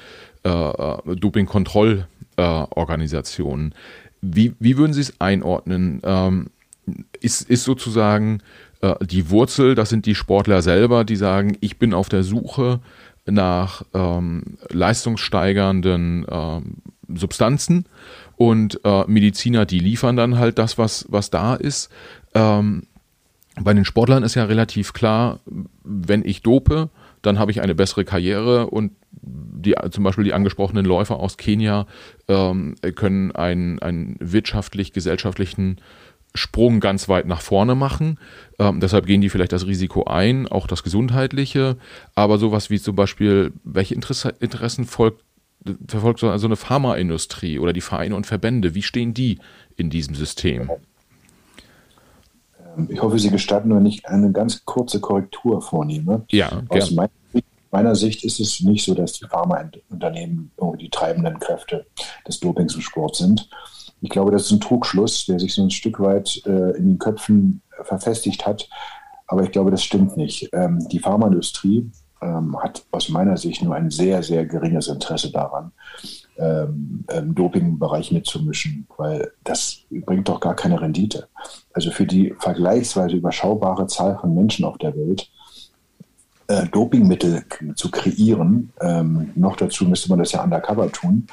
[SPEAKER 2] äh, äh Doping-Kontrollorganisationen. Äh, wie, wie würden Sie es einordnen? Ähm, ist, ist sozusagen äh, die Wurzel, das sind die Sportler selber, die sagen, ich bin auf der Suche nach ähm, leistungssteigernden ähm, Substanzen und äh, Mediziner, die liefern dann halt das, was, was da ist. Ähm, bei den Sportlern ist ja relativ klar, wenn ich dope, dann habe ich eine bessere Karriere und die, zum Beispiel die angesprochenen Läufer aus Kenia ähm, können einen, einen wirtschaftlich-gesellschaftlichen Sprung ganz weit nach vorne machen. Ähm, deshalb gehen die vielleicht das Risiko ein, auch das gesundheitliche. Aber sowas wie zum Beispiel, welche Interesse, Interessen folgt, verfolgt so also eine Pharmaindustrie oder die Vereine und Verbände? Wie stehen die in diesem System?
[SPEAKER 1] Ähm, ich hoffe, Sie gestatten, wenn ich eine ganz kurze Korrektur vornehme.
[SPEAKER 2] Ja,
[SPEAKER 1] Aus meiner, meiner Sicht ist es nicht so, dass die Pharmaunternehmen irgendwie die treibenden Kräfte des Dopings im Sport sind. Ich glaube, das ist ein Trugschluss, der sich so ein Stück weit äh, in den Köpfen verfestigt hat. Aber ich glaube, das stimmt nicht. Ähm, die Pharmaindustrie ähm, hat aus meiner Sicht nur ein sehr, sehr geringes Interesse daran, ähm, im Dopingbereich mitzumischen, weil das bringt doch gar keine Rendite. Also für die vergleichsweise überschaubare Zahl von Menschen auf der Welt äh, Dopingmittel zu kreieren, ähm, noch dazu müsste man das ja undercover tun,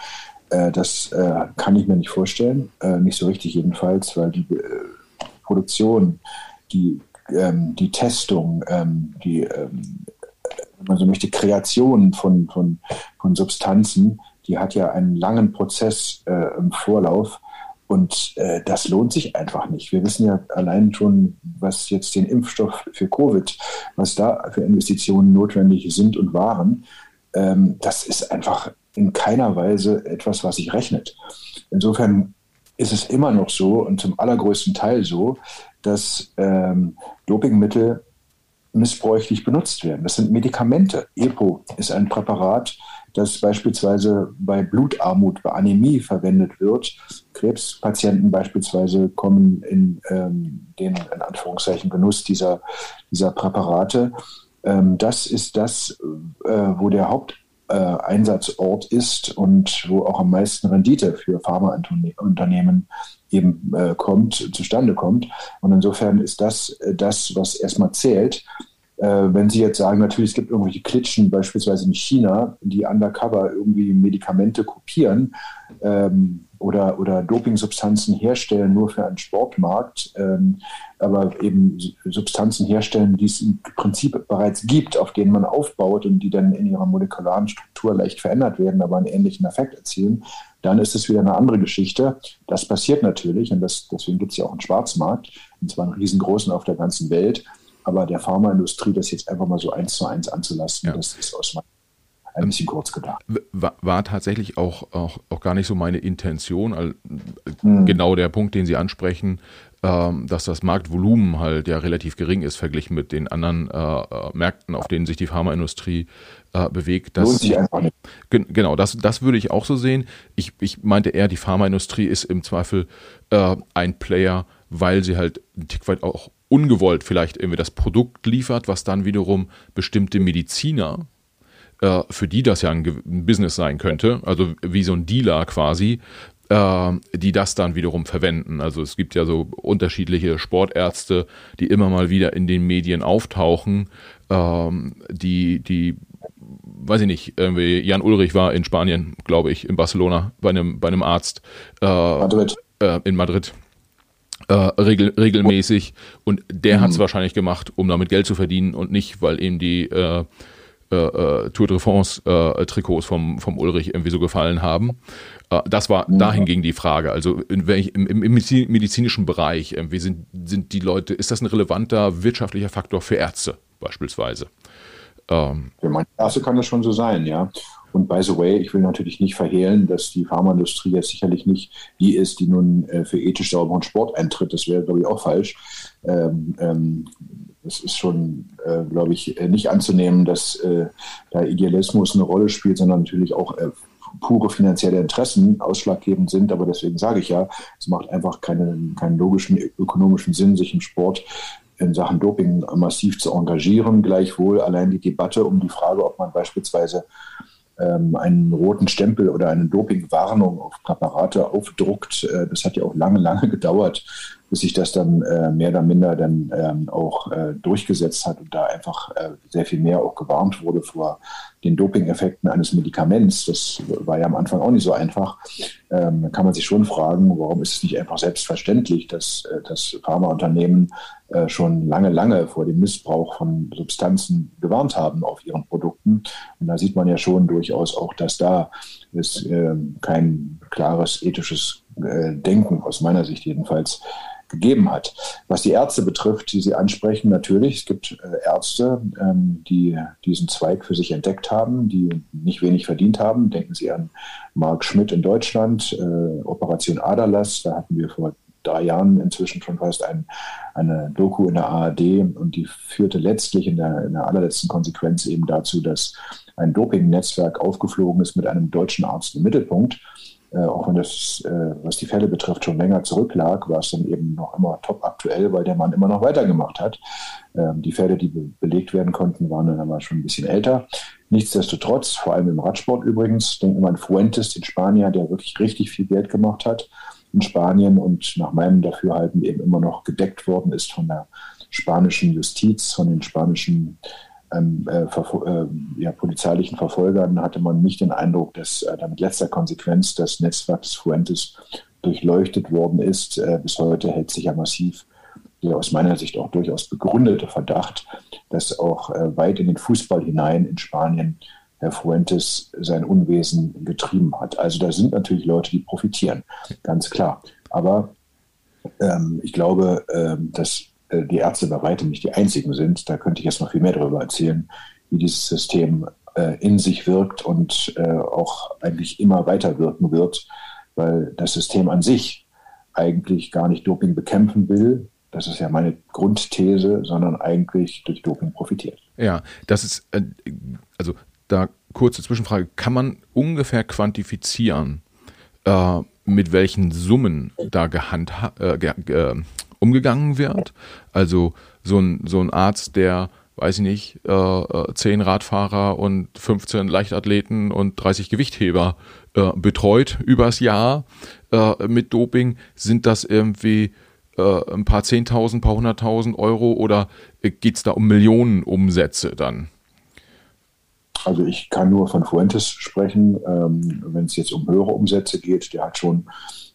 [SPEAKER 1] äh, das äh, kann ich mir nicht vorstellen, äh, nicht so richtig jedenfalls, weil die äh, Produktion, die, ähm, die Testung, ähm, die, ähm, wenn man so möchte, Kreation von, von, von Substanzen, die hat ja einen langen Prozess äh, im Vorlauf. Und äh, das lohnt sich einfach nicht. Wir wissen ja allein schon, was jetzt den Impfstoff für Covid, was da für Investitionen notwendig sind und waren. Ähm, das ist einfach in keiner Weise etwas, was sich rechnet. Insofern ist es immer noch so und zum allergrößten Teil so, dass ähm, Dopingmittel missbräuchlich benutzt werden. Das sind Medikamente. EPO ist ein Präparat, das beispielsweise bei Blutarmut, bei Anämie verwendet wird. Krebspatienten beispielsweise kommen in ähm, den in Anführungszeichen Genuss dieser, dieser Präparate. Ähm, das ist das, äh, wo der Haupt äh, Einsatzort ist und wo auch am meisten Rendite für Pharmaunternehmen eben äh, kommt, zustande kommt. Und insofern ist das äh, das, was erstmal zählt. Äh, wenn Sie jetzt sagen, natürlich, es gibt irgendwelche Klitschen, beispielsweise in China, die undercover irgendwie Medikamente kopieren, ähm, oder, oder Dopingsubstanzen herstellen nur für einen Sportmarkt, ähm, aber eben Substanzen herstellen, die es im Prinzip bereits gibt, auf denen man aufbaut und die dann in ihrer molekularen Struktur leicht verändert werden, aber einen ähnlichen Effekt erzielen, dann ist es wieder eine andere Geschichte. Das passiert natürlich und das, deswegen gibt es ja auch einen Schwarzmarkt, und zwar einen riesengroßen auf der ganzen Welt. Aber der Pharmaindustrie das jetzt einfach mal so eins zu eins anzulassen, ja. das ist aus meiner ein bisschen kurz gedacht.
[SPEAKER 2] War, tatsächlich auch, auch, auch, gar nicht so meine Intention. Also, hm. Genau der Punkt, den Sie ansprechen, ähm, dass das Marktvolumen halt ja relativ gering ist verglichen mit den anderen äh, äh Märkten, auf denen sich die Pharmaindustrie äh, bewegt. Das, Lohnt sich einfach nicht. Genau, das, das würde ich auch so sehen. Ich, ich meinte eher, die Pharmaindustrie ist im Zweifel äh, ein Player, weil sie halt ein Tick weit auch ungewollt vielleicht irgendwie das Produkt liefert, was dann wiederum bestimmte Mediziner äh, für die das ja ein, ein, Business sein könnte, also wie so ein Dealer quasi, äh, die das dann wiederum verwenden. Also es gibt ja so unterschiedliche Sportärzte, die immer mal wieder in den Medien auftauchen, ähm, die, die weiß ich nicht, irgendwie Jan Ulrich war in Spanien, glaube ich, in Barcelona bei einem, bei einem Arzt. Äh, Madrid. Äh, in Madrid. Äh, regel, regelmäßig und der mhm. hat es wahrscheinlich gemacht, um damit Geld zu verdienen und nicht, weil ihm die äh, äh, äh, Tour de France äh, Trikots vom, vom Ulrich irgendwie so gefallen haben. Äh, das war ja. dahin ging die Frage. Also in welch, im, im, medizinischen Bereich irgendwie sind, sind die Leute, ist das ein relevanter wirtschaftlicher Faktor für Ärzte beispielsweise?
[SPEAKER 1] Ähm, für manche Ärzte kann das schon so sein, ja. Und by the way, ich will natürlich nicht verhehlen, dass die Pharmaindustrie jetzt sicherlich nicht die ist, die nun äh, für ethisch sauberen Sport eintritt. Das wäre, glaube ich, auch falsch. Ähm, ähm, es ist schon, äh, glaube ich, äh, nicht anzunehmen, dass äh, da Idealismus eine Rolle spielt, sondern natürlich auch äh, pure finanzielle Interessen ausschlaggebend sind. Aber deswegen sage ich ja, es macht einfach keine, keinen logischen, ökonomischen Sinn, sich im Sport in Sachen Doping massiv zu engagieren. Gleichwohl allein die Debatte um die Frage, ob man beispielsweise ähm, einen roten Stempel oder eine Dopingwarnung auf Präparate aufdruckt. Äh, das hat ja auch lange, lange gedauert, bis sich das dann äh, mehr oder minder dann ähm, auch äh, durchgesetzt hat und da einfach äh, sehr viel mehr auch gewarnt wurde vor den Doping-Effekten eines Medikaments. Das war ja am Anfang auch nicht so einfach. Ähm, kann man sich schon fragen, warum ist es nicht einfach selbstverständlich, dass äh, das Pharmaunternehmen äh, schon lange, lange vor dem Missbrauch von Substanzen gewarnt haben auf ihren Produkten. Und da sieht man ja schon durchaus auch, dass da es äh, kein klares ethisches äh, Denken aus meiner Sicht jedenfalls gegeben hat. Was die Ärzte betrifft, die Sie ansprechen, natürlich, es gibt äh, Ärzte, ähm, die diesen Zweig für sich entdeckt haben, die nicht wenig verdient haben. Denken Sie an Mark Schmidt in Deutschland, äh, Operation Aderlass, da hatten wir vor drei Jahren inzwischen schon fast ein, eine Doku in der ARD und die führte letztlich in der, in der allerletzten Konsequenz eben dazu, dass ein Doping-Netzwerk aufgeflogen ist mit einem deutschen Arzt im Mittelpunkt äh, auch wenn das, äh, was die Fälle betrifft, schon länger zurücklag, war es dann eben noch immer top aktuell, weil der Mann immer noch weitergemacht hat. Ähm, die Fälle, die be belegt werden konnten, waren dann aber schon ein bisschen älter. Nichtsdestotrotz, vor allem im Radsport übrigens, denken wir an Fuentes, den Spanier, der wirklich richtig viel Geld gemacht hat in Spanien und nach meinem Dafürhalten eben immer noch gedeckt worden ist von der spanischen Justiz, von den spanischen ähm, äh, äh, ja, polizeilichen Verfolgern hatte man nicht den Eindruck, dass äh, damit letzter Konsequenz das Netzwerk des Fuentes durchleuchtet worden ist. Äh, bis heute hält sich ja massiv der aus meiner Sicht auch durchaus begründete Verdacht, dass auch äh, weit in den Fußball hinein in Spanien Herr Fuentes sein Unwesen getrieben hat. Also da sind natürlich Leute, die profitieren, ganz klar. Aber ähm, ich glaube, ähm, dass die Ärzte bei weitem nicht die einzigen sind. Da könnte ich jetzt noch viel mehr darüber erzählen, wie dieses System äh, in sich wirkt und äh, auch eigentlich immer weiter wirken wird, weil das System an sich eigentlich gar nicht Doping bekämpfen will. Das ist ja meine Grundthese, sondern eigentlich durch Doping profitiert.
[SPEAKER 2] Ja, das ist, also da kurze Zwischenfrage, kann man ungefähr quantifizieren, mit welchen Summen da gehandhabt, äh, umgegangen wird. Also so ein, so ein Arzt, der, weiß ich nicht, äh, äh, 10 Radfahrer und 15 Leichtathleten und 30 Gewichtheber äh, betreut übers Jahr äh, mit Doping, sind das irgendwie äh, ein paar Zehntausend, ein paar Hunderttausend Euro oder geht es da um Millionen Umsätze dann?
[SPEAKER 1] Also ich kann nur von Fuentes sprechen. Ähm, Wenn es jetzt um höhere Umsätze geht, der hat schon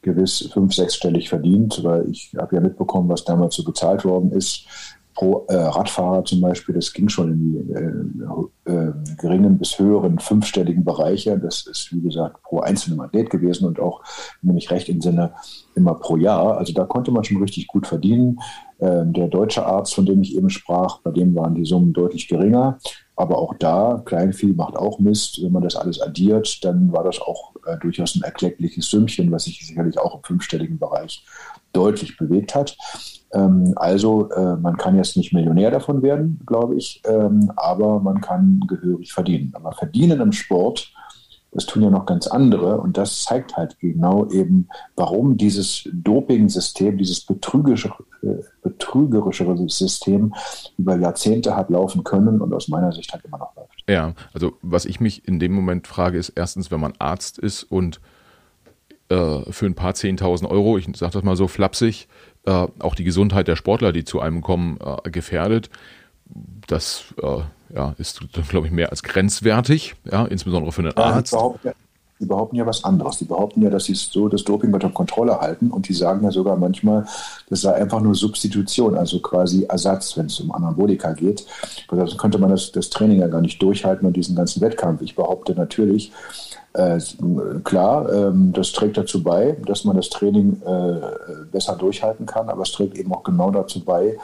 [SPEAKER 1] gewiss fünf-, sechsstellig verdient, weil ich habe ja mitbekommen, was damals so bezahlt worden ist. Pro äh, Radfahrer zum Beispiel, das ging schon in die äh, äh, geringen bis höheren fünfstelligen Bereiche. Das ist, wie gesagt, pro einzelnen Athlet gewesen und auch, wenn ich recht entsinne, immer pro Jahr. Also da konnte man schon richtig gut verdienen. Ähm, der deutsche Arzt, von dem ich eben sprach, bei dem waren die Summen deutlich geringer. Aber auch da, Kleinvieh macht auch Mist. Wenn man das alles addiert, dann war das auch äh, durchaus ein erkleckliches Sümmchen, was sich sicherlich auch im fünfstelligen Bereich deutlich bewegt hat. Ähm, also äh, man kann jetzt nicht Millionär davon werden, glaube ich, ähm, aber man kann gehörig verdienen. Aber verdienen im Sport das tun ja noch ganz andere. Und das zeigt halt genau eben, warum dieses Doping-System, dieses betrügerische, äh, betrügerischere System über Jahrzehnte hat laufen können und aus meiner Sicht halt immer noch läuft.
[SPEAKER 2] Ja, also was ich mich in dem Moment frage, ist erstens, wenn man Arzt ist und äh, für ein paar Zehntausend Euro, ich sage das mal so flapsig, äh, auch die Gesundheit der Sportler, die zu einem kommen, äh, gefährdet. Das äh, ja, ist, glaube ich, mehr als grenzwertig, ja, insbesondere für einen Arzt.
[SPEAKER 1] Die behaupten, die behaupten ja was anderes. Die behaupten ja, dass sie so das Doping unter Kontrolle halten und die sagen ja sogar manchmal, das sei einfach nur Substitution, also quasi Ersatz, wenn es um Anabolika geht. Sonst könnte man das, das Training ja gar nicht durchhalten und diesen ganzen Wettkampf. Ich behaupte natürlich, äh, klar, ähm, das trägt dazu bei, dass man das Training äh, besser durchhalten kann, aber es trägt eben auch genau dazu bei,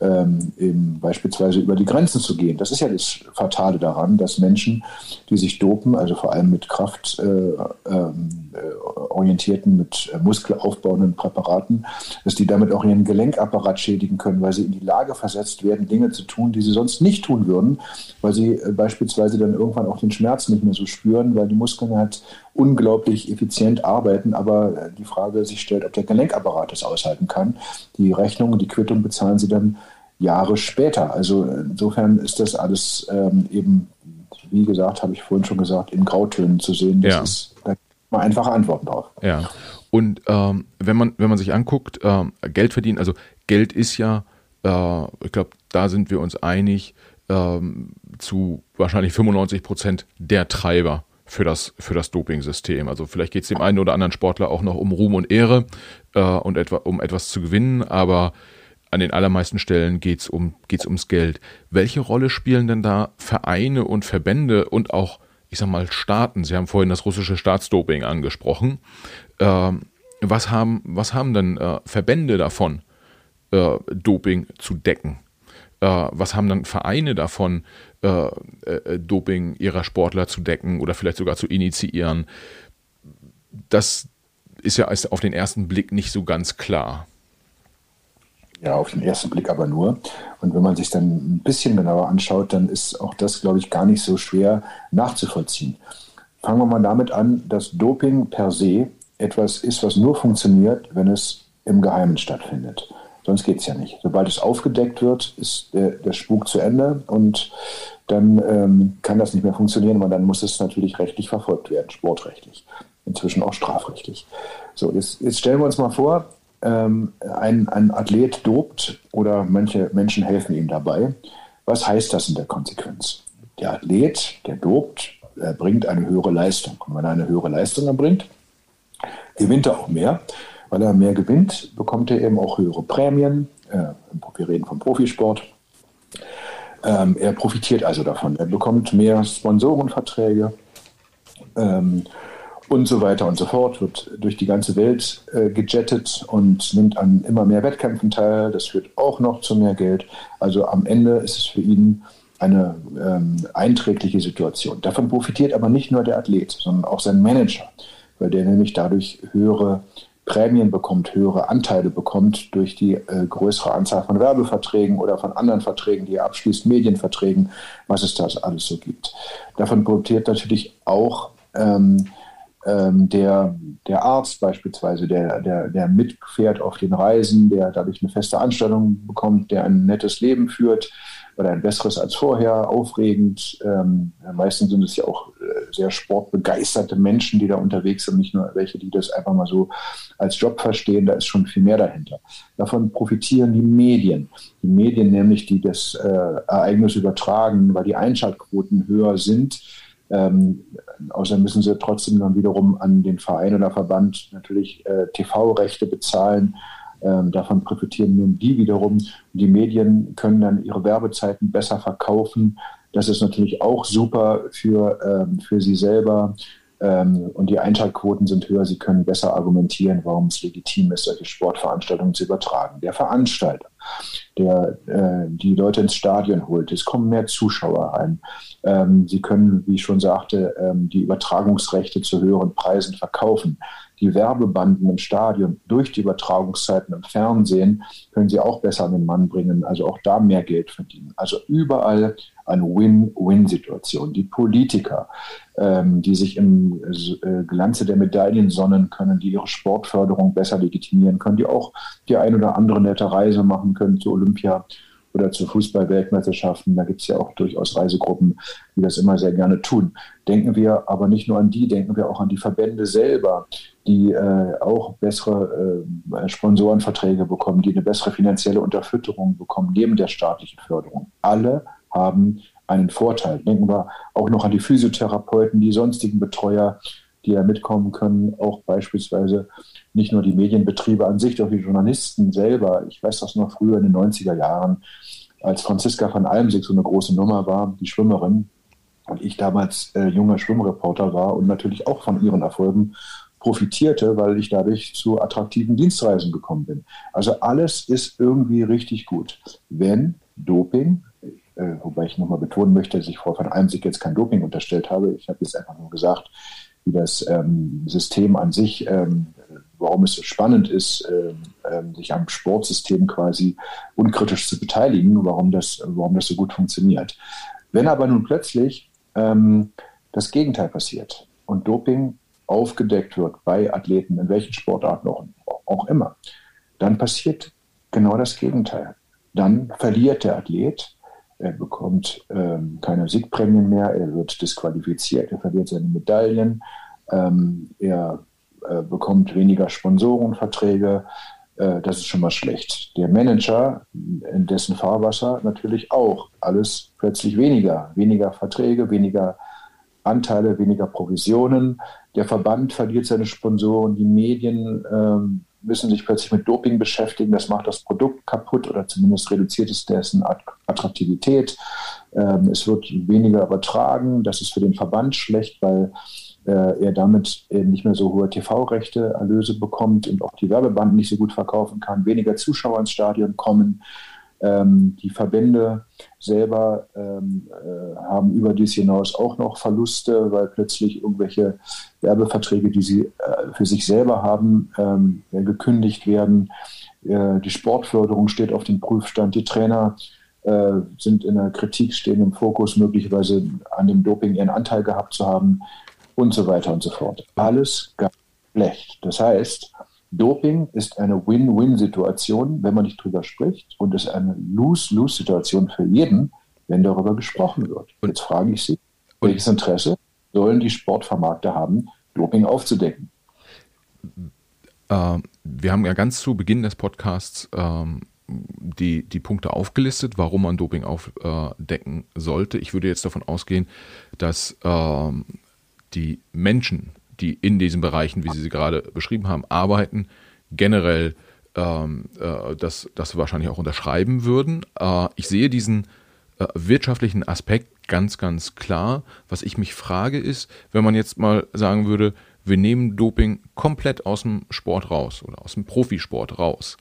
[SPEAKER 1] ähm, eben beispielsweise über die Grenzen zu gehen. Das ist ja das Fatale daran, dass Menschen, die sich dopen, also vor allem mit kraftorientierten, äh, ähm, mit muskelaufbauenden Präparaten, dass die damit auch ihren Gelenkapparat schädigen können, weil sie in die Lage versetzt werden, Dinge zu tun, die sie sonst nicht tun würden, weil sie beispielsweise dann irgendwann auch den Schmerz nicht mehr so spüren, weil die Muskeln halt unglaublich effizient arbeiten, aber die Frage sich stellt, ob der Gelenkapparat das aushalten kann. Die Rechnung, die Quittung bezahlen sie dann Jahre später. Also insofern ist das alles ähm, eben wie gesagt, habe ich vorhin schon gesagt, in Grautönen zu sehen. Das
[SPEAKER 2] Ja.
[SPEAKER 1] ist man einfache Antworten drauf.
[SPEAKER 2] Ja. Und ähm, wenn man wenn man sich anguckt, ähm, Geld verdienen, also Geld ist ja, äh, ich glaube, da sind wir uns einig, ähm, zu wahrscheinlich 95 Prozent der Treiber für das für das Doping-System. Also vielleicht geht es dem einen oder anderen Sportler auch noch um Ruhm und Ehre äh, und etwa um etwas zu gewinnen, aber an den allermeisten Stellen geht es um, geht's ums Geld. Welche Rolle spielen denn da Vereine und Verbände und auch, ich sag mal, Staaten? Sie haben vorhin das russische Staatsdoping angesprochen. Ähm, was, haben, was haben denn äh, Verbände davon, äh, Doping zu decken? Äh, was haben dann Vereine davon, äh, äh, Doping ihrer Sportler zu decken oder vielleicht sogar zu initiieren? Das ist ja auf den ersten Blick nicht so ganz klar.
[SPEAKER 1] Ja, auf den ersten Blick aber nur. Und wenn man sich dann ein bisschen genauer anschaut, dann ist auch das, glaube ich, gar nicht so schwer nachzuvollziehen. Fangen wir mal damit an, dass Doping per se etwas ist, was nur funktioniert, wenn es im Geheimen stattfindet. Sonst geht es ja nicht. Sobald es aufgedeckt wird, ist der, der Spuk zu Ende und dann ähm, kann das nicht mehr funktionieren, weil dann muss es natürlich rechtlich verfolgt werden, sportrechtlich, inzwischen auch strafrechtlich. So, jetzt, jetzt stellen wir uns mal vor, ähm, ein, ein Athlet dopt oder manche Menschen helfen ihm dabei. Was heißt das in der Konsequenz? Der Athlet, der dopt, er bringt eine höhere Leistung. Und wenn er eine höhere Leistung erbringt, gewinnt er auch mehr. Weil er mehr gewinnt, bekommt er eben auch höhere Prämien. Äh, wir reden vom Profisport. Ähm, er profitiert also davon. Er bekommt mehr Sponsorenverträge ähm, und so weiter und so fort. Wird durch die ganze Welt äh, gejettet und nimmt an immer mehr Wettkämpfen teil. Das führt auch noch zu mehr Geld. Also am Ende ist es für ihn eine ähm, einträgliche Situation. Davon profitiert aber nicht nur der Athlet, sondern auch sein Manager, weil der nämlich dadurch höhere Prämien bekommt, höhere Anteile bekommt durch die äh, größere Anzahl von Werbeverträgen oder von anderen Verträgen, die er abschließt, Medienverträgen, was es das alles so gibt. Davon profitiert natürlich auch ähm, ähm, der, der Arzt beispielsweise, der, der, der mitfährt auf den Reisen, der dadurch eine feste Anstellung bekommt, der ein nettes Leben führt oder ein besseres als vorher, aufregend. Ähm, meistens sind es ja auch äh, sehr sportbegeisterte Menschen, die da unterwegs sind, nicht nur welche, die das einfach mal so als Job verstehen, da ist schon viel mehr dahinter. Davon profitieren die Medien. Die Medien nämlich, die das äh, Ereignis übertragen, weil die Einschaltquoten höher sind. Ähm, außerdem müssen sie trotzdem dann wiederum an den Verein oder Verband natürlich äh, TV-Rechte bezahlen. Ähm, davon profitieren nun die wiederum. Die Medien können dann ihre Werbezeiten besser verkaufen. Das ist natürlich auch super für, ähm, für sie selber. Ähm, und die Einschaltquoten sind höher. Sie können besser argumentieren, warum es legitim ist, solche Sportveranstaltungen zu übertragen. Der Veranstalter, der äh, die Leute ins Stadion holt, es kommen mehr Zuschauer rein. Ähm, sie können, wie ich schon sagte, ähm, die Übertragungsrechte zu höheren Preisen verkaufen die Werbebanden im Stadion durch die Übertragungszeiten im Fernsehen können sie auch besser an den Mann bringen, also auch da mehr Geld verdienen. Also überall eine Win-Win-Situation. Die Politiker, die sich im äh, Glanze der Medaillen sonnen können, die ihre Sportförderung besser legitimieren können, die auch die ein oder andere nette Reise machen können zu Olympia oder zu Fußball-Weltmeisterschaften. Da gibt es ja auch durchaus Reisegruppen, die das immer sehr gerne tun. Denken wir aber nicht nur an die, denken wir auch an die Verbände selber, die äh, auch bessere äh, Sponsorenverträge bekommen, die eine bessere finanzielle Unterfütterung bekommen, neben der staatlichen Förderung. Alle haben einen Vorteil. Denken wir auch noch an die Physiotherapeuten, die sonstigen Betreuer, die da mitkommen können, auch beispielsweise nicht nur die Medienbetriebe an sich, auch die Journalisten selber. Ich weiß das noch früher in den 90er Jahren, als Franziska van Almsig so eine große Nummer war, die Schwimmerin, und ich damals äh, junger Schwimmreporter war und natürlich auch von ihren Erfolgen profitierte, weil ich dadurch zu attraktiven Dienstreisen gekommen bin. Also alles ist irgendwie richtig gut. Wenn Doping, wobei ich nochmal betonen möchte, dass ich Frau van Almsig jetzt kein Doping unterstellt habe, ich habe jetzt einfach nur gesagt, wie das ähm, System an sich, ähm, warum es so spannend ist, ähm, sich am Sportsystem quasi unkritisch zu beteiligen, warum das, warum das so gut funktioniert. Wenn aber nun plötzlich ähm, das Gegenteil passiert und Doping aufgedeckt wird bei Athleten, in welchen Sportarten auch, auch immer, dann passiert genau das Gegenteil. Dann verliert der Athlet er bekommt ähm, keine Siegprämien mehr, er wird disqualifiziert, er verliert seine Medaillen, ähm, er äh, bekommt weniger Sponsorenverträge. Äh, das ist schon mal schlecht. Der Manager, in dessen Fahrwasser natürlich auch alles plötzlich weniger, weniger Verträge, weniger Anteile, weniger Provisionen. Der Verband verliert seine Sponsoren, die Medien ähm, müssen sich plötzlich mit Doping beschäftigen. Das macht das Produkt kaputt oder zumindest reduziert es dessen Attraktivität. Ähm, es wird weniger übertragen. Das ist für den Verband schlecht, weil äh, er damit nicht mehr so hohe TV-Rechte, Erlöse bekommt und auch die Werbebanden nicht so gut verkaufen kann. Weniger Zuschauer ins Stadion kommen. Ähm, die Verbände selber ähm, äh, haben über dies hinaus auch noch Verluste, weil plötzlich irgendwelche Werbeverträge, die sie äh, für sich selber haben, ähm, äh, gekündigt werden. Äh, die Sportförderung steht auf dem Prüfstand. Die Trainer äh, sind in der Kritik, stehen im Fokus, möglicherweise an dem Doping ihren Anteil gehabt zu haben und so weiter und so fort. Alles ganz schlecht. Das heißt, Doping ist eine Win-Win-Situation, wenn man nicht drüber spricht, und ist eine Lose-Lose-Situation für jeden, wenn darüber gesprochen wird. Und jetzt frage ich Sie, welches Interesse sollen die Sportvermarkter haben, Doping aufzudecken?
[SPEAKER 2] Äh, wir haben ja ganz zu Beginn des Podcasts ähm, die, die Punkte aufgelistet, warum man Doping aufdecken sollte. Ich würde jetzt davon ausgehen, dass ähm, die Menschen, die in diesen Bereichen, wie Sie sie gerade beschrieben haben, arbeiten, generell ähm, äh, das, das wahrscheinlich auch unterschreiben würden. Äh, ich sehe diesen äh, wirtschaftlichen Aspekt ganz, ganz klar. Was ich mich frage ist, wenn man jetzt mal sagen würde, wir nehmen Doping komplett aus dem Sport raus oder aus dem Profisport raus.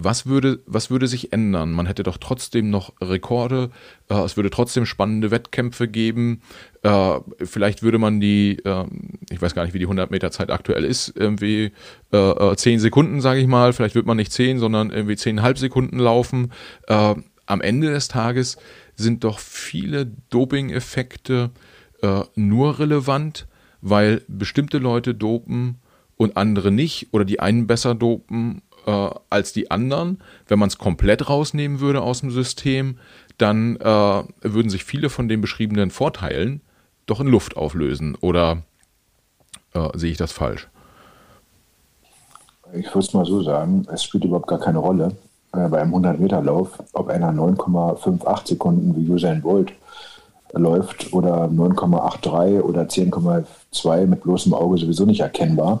[SPEAKER 2] Was würde, was würde sich ändern? Man hätte doch trotzdem noch Rekorde, äh, es würde trotzdem spannende Wettkämpfe geben. Äh, vielleicht würde man die, äh, ich weiß gar nicht, wie die 100 Meter Zeit aktuell ist, irgendwie äh, 10 äh, Sekunden, sage ich mal. Vielleicht wird man nicht 10, sondern irgendwie 10,5 Sekunden laufen. Äh, am Ende des Tages sind doch viele Doping-Effekte äh, nur relevant, weil bestimmte Leute dopen und andere nicht oder die einen besser dopen äh, als die anderen. Wenn man es komplett rausnehmen würde aus dem System, dann äh, würden sich viele von den beschriebenen Vorteilen doch in Luft auflösen. Oder äh, sehe ich das falsch?
[SPEAKER 1] Ich würde es mal so sagen, es spielt überhaupt gar keine Rolle äh, bei einem 100-Meter-Lauf, ob einer 9,58 Sekunden wie Usain Bolt läuft oder 9,83 oder 10,2 mit bloßem Auge sowieso nicht erkennbar.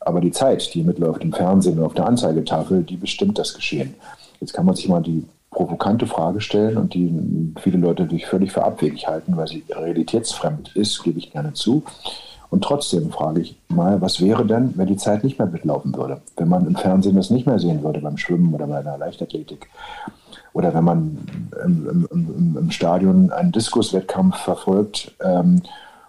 [SPEAKER 1] Aber die Zeit, die mitläuft im Fernsehen und auf der Anzeigetafel, die bestimmt das Geschehen. Jetzt kann man sich mal die provokante Frage stellen und die viele Leute durch völlig für abwegig halten, weil sie realitätsfremd ist, gebe ich gerne zu. Und trotzdem frage ich mal, was wäre denn, wenn die Zeit nicht mehr mitlaufen würde? Wenn man im Fernsehen das nicht mehr sehen würde beim Schwimmen oder bei der Leichtathletik? Oder wenn man im, im, im Stadion einen Diskuswettkampf verfolgt ähm,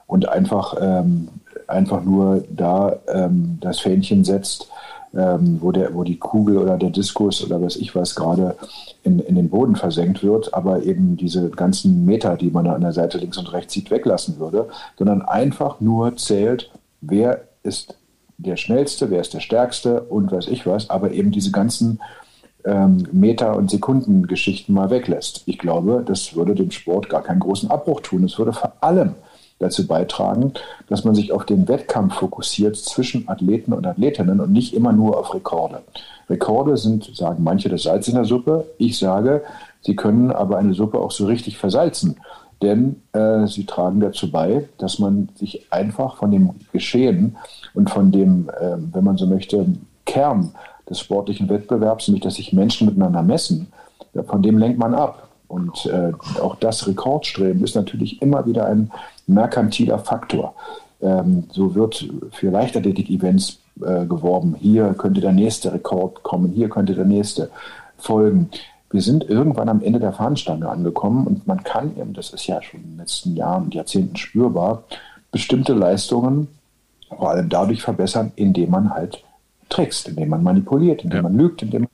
[SPEAKER 1] und einfach ähm, einfach nur da ähm, das Fähnchen setzt, ähm, wo, der, wo die Kugel oder der Diskus oder was ich was gerade in, in den Boden versenkt wird, aber eben diese ganzen Meter, die man an der Seite links und rechts sieht, weglassen würde, sondern einfach nur zählt, wer ist der Schnellste, wer ist der Stärkste und was ich was, aber eben diese ganzen ähm, Meter- und Sekundengeschichten mal weglässt. Ich glaube, das würde dem Sport gar keinen großen Abbruch tun. Es würde vor allem dazu beitragen, dass man sich auf den Wettkampf fokussiert zwischen Athleten und Athletinnen und nicht immer nur auf Rekorde. Rekorde sind, sagen manche, das Salz in der Suppe. Ich sage, sie können aber eine Suppe auch so richtig versalzen. Denn äh, sie tragen dazu bei, dass man sich einfach von dem Geschehen und von dem, äh, wenn man so möchte, Kern des sportlichen Wettbewerbs, nämlich dass sich Menschen miteinander messen, von dem lenkt man ab. Und äh, auch das Rekordstreben ist natürlich immer wieder ein merkantiler Faktor. Ähm, so wird für Leichtathletik-Events äh, geworben. Hier könnte der nächste Rekord kommen, hier könnte der nächste folgen. Wir sind irgendwann am Ende der Fahnenstange angekommen und man kann eben, das ist ja schon in den letzten Jahren und Jahrzehnten spürbar, bestimmte Leistungen vor allem dadurch verbessern, indem man halt trickst, indem man manipuliert, indem ja. man lügt, indem man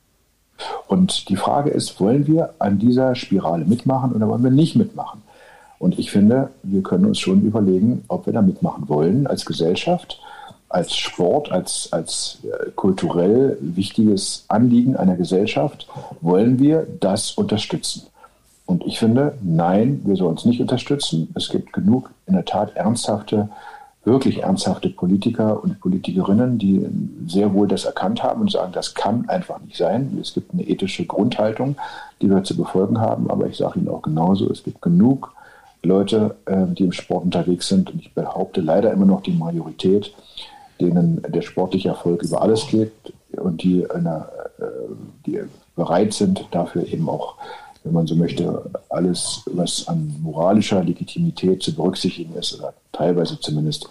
[SPEAKER 1] und die Frage ist, wollen wir an dieser Spirale mitmachen oder wollen wir nicht mitmachen? Und ich finde, wir können uns schon überlegen, ob wir da mitmachen wollen als Gesellschaft, als Sport, als, als äh, kulturell wichtiges Anliegen einer Gesellschaft. Wollen wir das unterstützen? Und ich finde, nein, wir sollen es nicht unterstützen. Es gibt genug in der Tat ernsthafte, wirklich ernsthafte Politiker und Politikerinnen, die sehr wohl das erkannt haben und sagen, das kann einfach nicht sein. Es gibt eine ethische Grundhaltung, die wir zu befolgen haben. Aber ich sage Ihnen auch genauso, es gibt genug Leute, äh, die im Sport unterwegs sind. Und ich behaupte leider immer noch die Majorität, denen der sportliche Erfolg über alles geht und die, eine, äh, die bereit sind, dafür eben auch, wenn man so möchte, alles, was an moralischer Legitimität zu berücksichtigen ist, oder teilweise zumindest,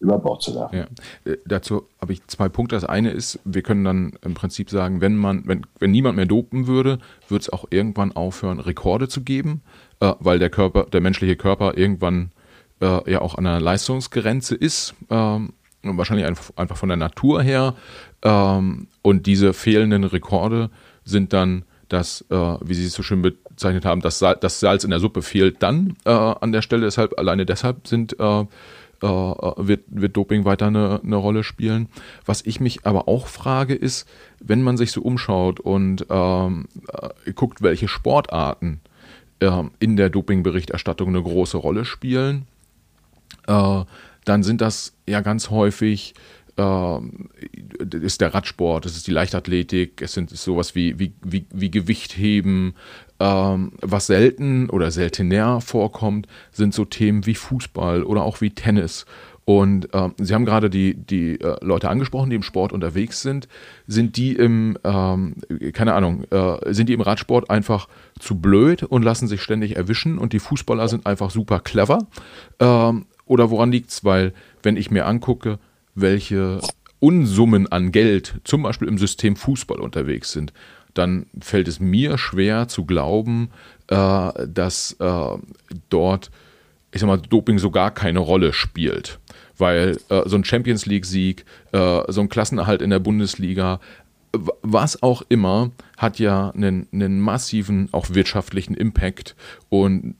[SPEAKER 1] über Bord zu werfen.
[SPEAKER 2] Ja. Äh, dazu habe ich zwei Punkte. Das eine ist, wir können dann im Prinzip sagen, wenn man, wenn, wenn niemand mehr dopen würde, wird es auch irgendwann aufhören, Rekorde zu geben, äh, weil der Körper, der menschliche Körper irgendwann äh, ja auch an einer Leistungsgrenze ist. Ähm, wahrscheinlich einfach von der Natur her. Ähm, und diese fehlenden Rekorde sind dann das, äh, wie Sie es so schön bezeichnet haben, das, Sal das Salz in der Suppe fehlt dann äh, an der Stelle. Deshalb, alleine deshalb sind, äh, äh wird, wird Doping weiter eine, eine Rolle spielen. Was ich mich aber auch frage, ist, wenn man sich so umschaut und ähm, äh, guckt, welche Sportarten ähm, in der Dopingberichterstattung eine große Rolle spielen, äh, dann sind das ja ganz häufig äh, ist der Radsport, es ist die Leichtathletik, es sind sowas wie, wie, wie, wie Gewichtheben. Ähm, was selten oder seltener vorkommt, sind so Themen wie Fußball oder auch wie Tennis. Und äh, Sie haben gerade die, die äh, Leute angesprochen, die im Sport unterwegs sind. Sind die im, ähm, keine Ahnung, äh, sind die im Radsport einfach zu blöd und lassen sich ständig erwischen und die Fußballer sind einfach super clever? Ähm, oder woran liegt es? Weil, wenn ich mir angucke, welche Unsummen an Geld zum Beispiel im System Fußball unterwegs sind, dann fällt es mir schwer zu glauben, äh, dass äh, dort, ich sag mal, Doping so gar keine Rolle spielt. Weil äh, so ein Champions League-Sieg, äh, so ein Klassenerhalt in der Bundesliga, was auch immer, hat ja einen, einen massiven, auch wirtschaftlichen Impact. Und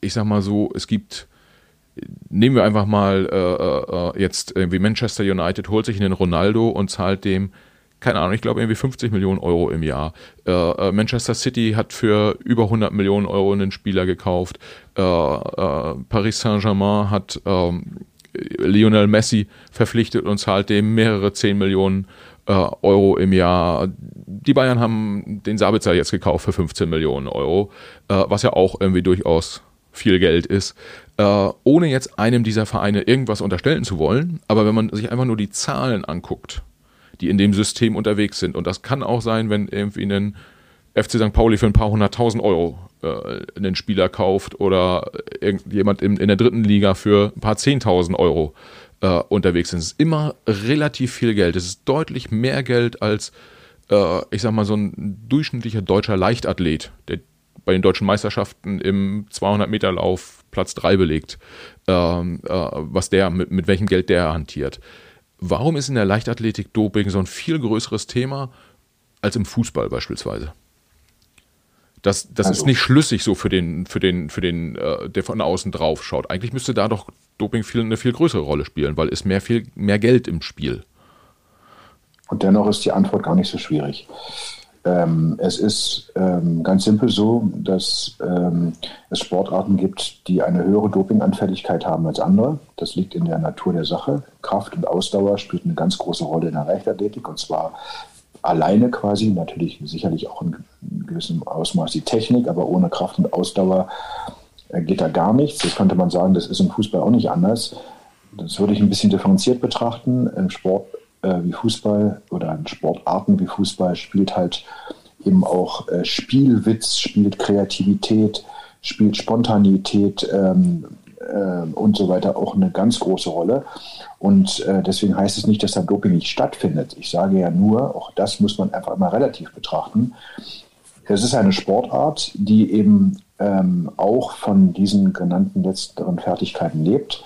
[SPEAKER 2] ich sag mal so, es gibt nehmen wir einfach mal äh, äh, äh jetzt irgendwie Manchester United holt sich einen Ronaldo und zahlt dem keine Ahnung, ich glaube irgendwie 50 Millionen Euro im Jahr. Äh, äh, Manchester City hat für über 100 Millionen Euro einen Spieler gekauft. Äh, Paris Saint-Germain hat ähm, Lionel Messi verpflichtet und zahlt dem mehrere 10 Millionen Euro im Jahr. Die Bayern haben den Sabitzer jetzt gekauft für 15 Millionen Euro, was ja auch irgendwie durchaus viel Geld ist, äh, ohne jetzt einem dieser Vereine irgendwas unterstellen zu wollen. Aber wenn man sich einfach nur die Zahlen anguckt, die in dem System unterwegs sind, und das kann auch sein, wenn irgendwie ein FC St. Pauli für ein paar hunderttausend Euro äh, einen Spieler kauft oder irgendjemand in, in der dritten Liga für ein paar zehntausend Euro äh, unterwegs sind. Es ist immer relativ viel Geld. Es ist deutlich mehr Geld als, äh, ich sag mal, so ein durchschnittlicher deutscher Leichtathlet, der bei den deutschen Meisterschaften im 200-Meter-Lauf Platz 3 belegt, ähm, äh, was der, mit, mit welchem Geld der hantiert. Warum ist in der Leichtathletik Doping so ein viel größeres Thema als im Fußball beispielsweise? Das, das also, ist nicht schlüssig so für den, für den, für den, äh, der von außen drauf schaut. Eigentlich müsste da doch Doping viel, eine viel größere Rolle spielen, weil es mehr viel mehr Geld im Spiel.
[SPEAKER 1] Und dennoch ist die Antwort gar nicht so schwierig. Ähm, es ist ähm, ganz simpel so, dass ähm, es Sportarten gibt, die eine höhere Dopinganfälligkeit haben als andere. Das liegt in der Natur der Sache. Kraft und Ausdauer spielt eine ganz große Rolle in der Leichtathletik und zwar alleine quasi, natürlich sicherlich auch in gewissem Ausmaß die Technik, aber ohne Kraft und Ausdauer äh, geht da gar nichts. Das könnte man sagen, das ist im Fußball auch nicht anders. Das würde ich ein bisschen differenziert betrachten. Im Sport äh, wie Fußball oder in Sportarten wie Fußball spielt halt eben auch äh, Spielwitz, spielt Kreativität, spielt Spontanität ähm, äh, und so weiter auch eine ganz große Rolle. Und äh, deswegen heißt es nicht, dass da Doping nicht stattfindet. Ich sage ja nur, auch das muss man einfach immer relativ betrachten. Es ist eine Sportart, die eben ähm, auch von diesen genannten letzteren Fertigkeiten lebt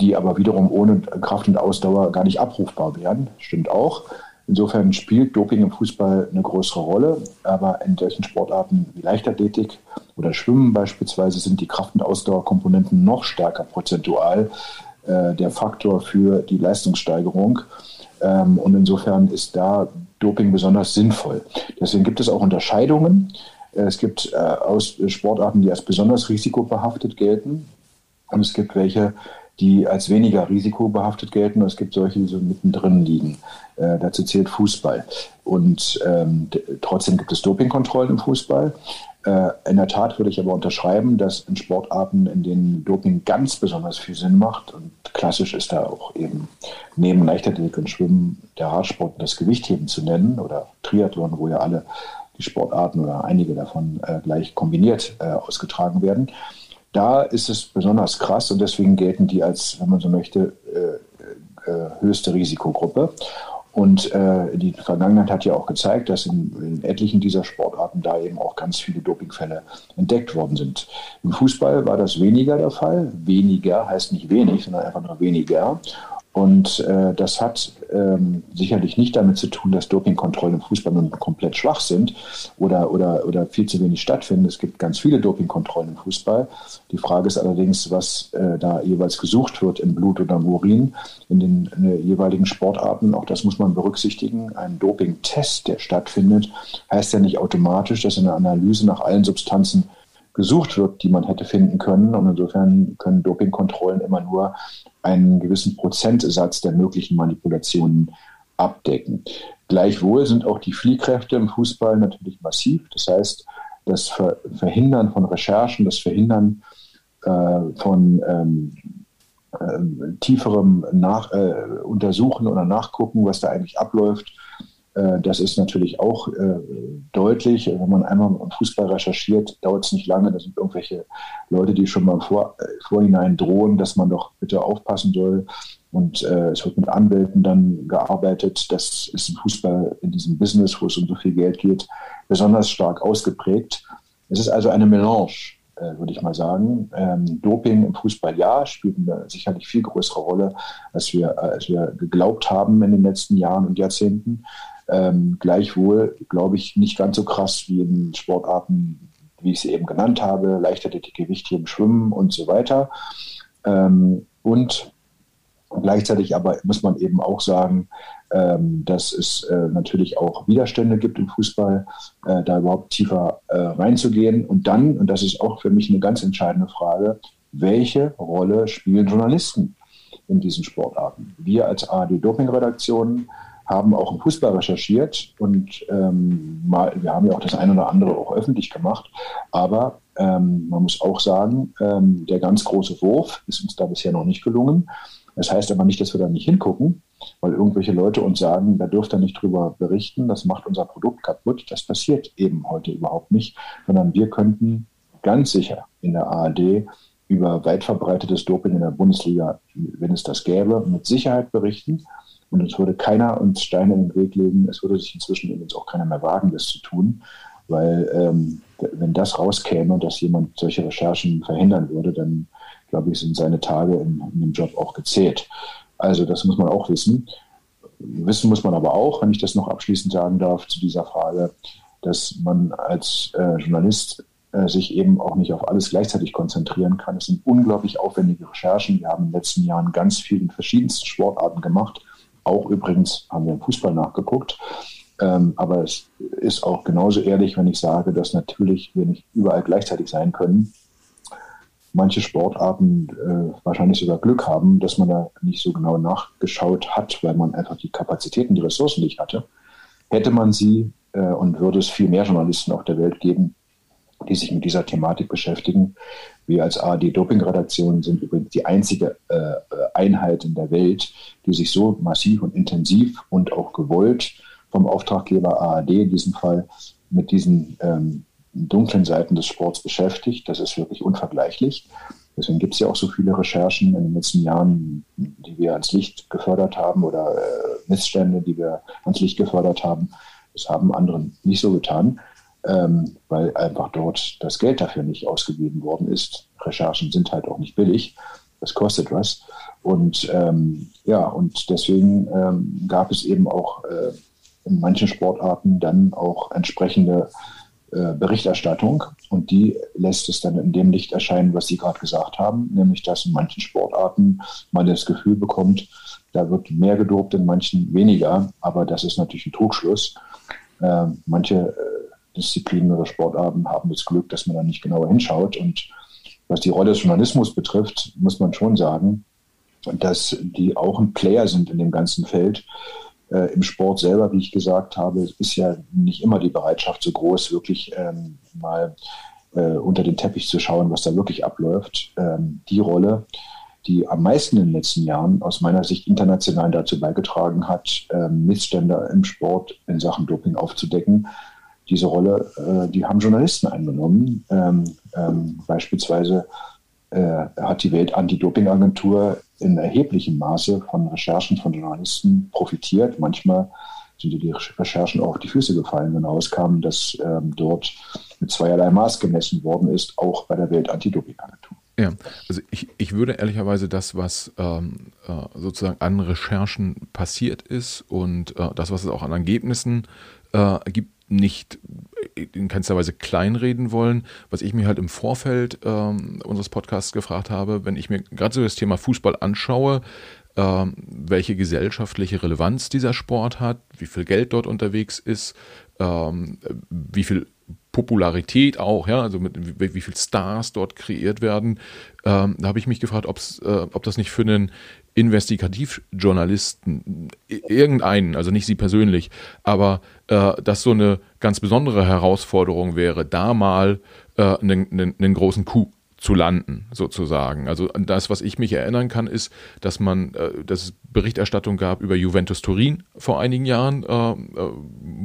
[SPEAKER 1] die aber wiederum ohne Kraft und Ausdauer gar nicht abrufbar wären. Stimmt auch. Insofern spielt Doping im Fußball eine größere Rolle, aber in solchen Sportarten wie Leichtathletik oder Schwimmen beispielsweise sind die Kraft- und Ausdauerkomponenten noch stärker prozentual äh, der Faktor für die Leistungssteigerung. Ähm, und insofern ist da Doping besonders sinnvoll. Deswegen gibt es auch Unterscheidungen Es gibt äh, aus Sportarten, die als besonders risikobehaftet gelten. Und es gibt welche, die als weniger risikobehaftet gelten. Und es gibt solche, die so mittendrin liegen. Äh, dazu zählt Fußball. Und ähm, trotzdem gibt es Dopingkontrollen im Fußball. Äh, in der Tat würde ich aber unterschreiben, dass in Sportarten, in denen Doping ganz besonders viel Sinn macht, und klassisch ist da auch eben neben Leichtathletik und Schwimmen der Radsport das Gewichtheben zu nennen oder Triathlon, wo ja alle die Sportarten oder einige davon äh, gleich kombiniert äh, ausgetragen werden. Da ist es besonders krass und deswegen gelten die als, wenn man so möchte, äh, äh, höchste Risikogruppe. Und äh, die Vergangenheit hat ja auch gezeigt, dass in, in, etlichen dieser Sportarten da eben auch ganz viele Dopingfälle entdeckt worden sind. Im Fußball war das weniger der Fall. Weniger heißt nicht wenig, sondern einfach nur weniger. Und äh, das hat ähm, sicherlich nicht damit zu tun, dass Dopingkontrollen im Fußball nun komplett schwach sind oder, oder, oder viel zu wenig stattfinden. Es gibt ganz viele Dopingkontrollen im Fußball. Die Frage ist allerdings, was äh, da jeweils gesucht wird im Blut oder im Urin in den in den jeweiligen Sportarten. Auch das muss man berücksichtigen. Ein Dopingtest, der stattfindet, heißt ja nicht automatisch, dass in der Analyse nach allen Substanzen gesucht wird, die man hätte finden können. Und insofern können Dopingkontrollen immer nur einen gewissen Prozentsatz der möglichen Manipulationen abdecken. Gleichwohl sind auch die Fliehkräfte im Fußball natürlich massiv. Das heißt, das Verhindern von Recherchen, das Verhindern äh, von ähm, äh, tieferem Nach äh, Untersuchen oder Nachgucken, was da eigentlich abläuft, das ist natürlich auch äh, deutlich. Wenn man einmal im Fußball recherchiert, dauert es nicht lange. Das sind irgendwelche Leute, die schon mal Vor äh, Vorhinein drohen, dass man doch bitte aufpassen soll. Und äh, es wird mit Anwälten dann gearbeitet. Das ist im Fußball, in diesem Business, wo es um so viel Geld geht, besonders stark ausgeprägt. Es ist also eine Melange, äh, würde ich mal sagen. Ähm, Doping im Fußball, ja, spielt eine sicherlich viel größere Rolle, als wir, als wir geglaubt haben in den letzten Jahren und Jahrzehnten. Ähm, gleichwohl, glaube ich, nicht ganz so krass wie in Sportarten, wie ich sie eben genannt habe, Leichtathletik, Gewichtheben, Schwimmen und so weiter. Ähm, und gleichzeitig aber muss man eben auch sagen, ähm, dass es äh, natürlich auch Widerstände gibt im Fußball, äh, da überhaupt tiefer äh, reinzugehen. Und dann, und das ist auch für mich eine ganz entscheidende Frage, welche Rolle spielen Journalisten in diesen Sportarten? Wir als ARD-Doping-Redaktion haben auch im Fußball recherchiert und ähm, mal, wir haben ja auch das eine oder andere auch öffentlich gemacht. Aber ähm, man muss auch sagen, ähm, der ganz große Wurf ist uns da bisher noch nicht gelungen. Das heißt aber nicht, dass wir da nicht hingucken, weil irgendwelche Leute uns sagen, da dürft ihr nicht drüber berichten, das macht unser Produkt kaputt. Das passiert eben heute überhaupt nicht, sondern wir könnten ganz sicher in der ARD über weit verbreitetes Doping in der Bundesliga, wenn es das gäbe, mit Sicherheit berichten. Und es würde keiner uns Steine in den Weg legen. Es würde sich inzwischen übrigens auch keiner mehr wagen, das zu tun. Weil ähm, wenn das rauskäme, dass jemand solche Recherchen verhindern würde, dann glaube ich, sind seine Tage in, in dem Job auch gezählt. Also das muss man auch wissen. Wissen muss man aber auch, wenn ich das noch abschließend sagen darf, zu dieser Frage, dass man als äh, Journalist äh, sich eben auch nicht auf alles gleichzeitig konzentrieren kann. Es sind unglaublich aufwendige Recherchen. Wir haben in den letzten Jahren ganz viel in verschiedensten Sportarten gemacht. Auch übrigens haben wir im Fußball nachgeguckt. Ähm, aber es ist auch genauso ehrlich, wenn ich sage, dass natürlich wir nicht überall gleichzeitig sein können. Manche Sportarten äh, wahrscheinlich sogar Glück haben, dass man da nicht so genau nachgeschaut hat, weil man einfach die Kapazitäten, die Ressourcen nicht hatte. Hätte man sie äh, und würde es viel mehr Journalisten auf der Welt geben, die sich mit dieser Thematik beschäftigen. Wir als ARD-Doping-Redaktion sind übrigens die einzige äh, Einheit in der Welt, die sich so massiv und intensiv und auch gewollt vom Auftraggeber ARD in diesem Fall mit diesen ähm, dunklen Seiten des Sports beschäftigt. Das ist wirklich unvergleichlich. Deswegen gibt es ja auch so viele Recherchen in den letzten Jahren, die wir ans Licht gefördert haben oder äh, Missstände, die wir ans Licht gefördert haben. Das haben anderen nicht so getan ähm, weil einfach dort das Geld dafür nicht ausgegeben worden ist. Recherchen sind halt auch nicht billig. Das kostet was. Und ähm, ja, und deswegen ähm, gab es eben auch äh, in manchen Sportarten dann auch entsprechende äh, Berichterstattung. Und die lässt es dann in dem Licht erscheinen, was Sie gerade gesagt haben, nämlich dass in manchen Sportarten man das Gefühl bekommt, da wird mehr gedopt, in manchen weniger. Aber das ist natürlich ein Trugschluss. Äh, manche Disziplinen oder Sportarten haben das Glück, dass man da nicht genauer hinschaut. Und was die Rolle des Journalismus betrifft, muss man schon sagen, dass die auch ein Player sind in dem ganzen Feld. Äh, Im Sport selber, wie ich gesagt habe, ist ja nicht immer die Bereitschaft so groß, wirklich ähm, mal äh, unter den Teppich zu schauen, was da wirklich abläuft. Ähm, die Rolle, die am meisten in den letzten Jahren aus meiner Sicht international dazu beigetragen hat, ähm, Missstände im Sport in Sachen Doping aufzudecken. Diese Rolle, äh, die haben Journalisten eingenommen. Ähm, ähm, beispielsweise äh, hat die Welt-Anti-Doping-Agentur in erheblichem Maße von Recherchen von Journalisten profitiert. Manchmal sind die Recherchen auch auf die Füße gefallen, wenn rauskam, dass ähm, dort mit zweierlei Maß gemessen worden ist, auch bei der Welt-Anti-Doping-Agentur.
[SPEAKER 2] Ja, also ich, ich würde ehrlicherweise das, was ähm, äh, sozusagen an Recherchen passiert ist und äh, das, was es auch an Ergebnissen äh, gibt, nicht in keinster Weise kleinreden wollen. Was ich mir halt im Vorfeld ähm, unseres Podcasts gefragt habe, wenn ich mir gerade so das Thema Fußball anschaue, ähm, welche gesellschaftliche Relevanz dieser Sport hat, wie viel Geld dort unterwegs ist, ähm, wie viel Popularität auch, ja, also mit wie, wie viel Stars dort kreiert werden. Ähm, da habe ich mich gefragt, äh, ob das nicht für einen Investigativjournalisten, irgendeinen, also nicht Sie persönlich, aber äh, das so eine ganz besondere Herausforderung wäre, da mal äh, einen, einen, einen großen Coup zu landen, sozusagen. Also das, was ich mich erinnern kann, ist, dass man, äh, dass es Berichterstattung gab über Juventus Turin vor einigen Jahren, äh, äh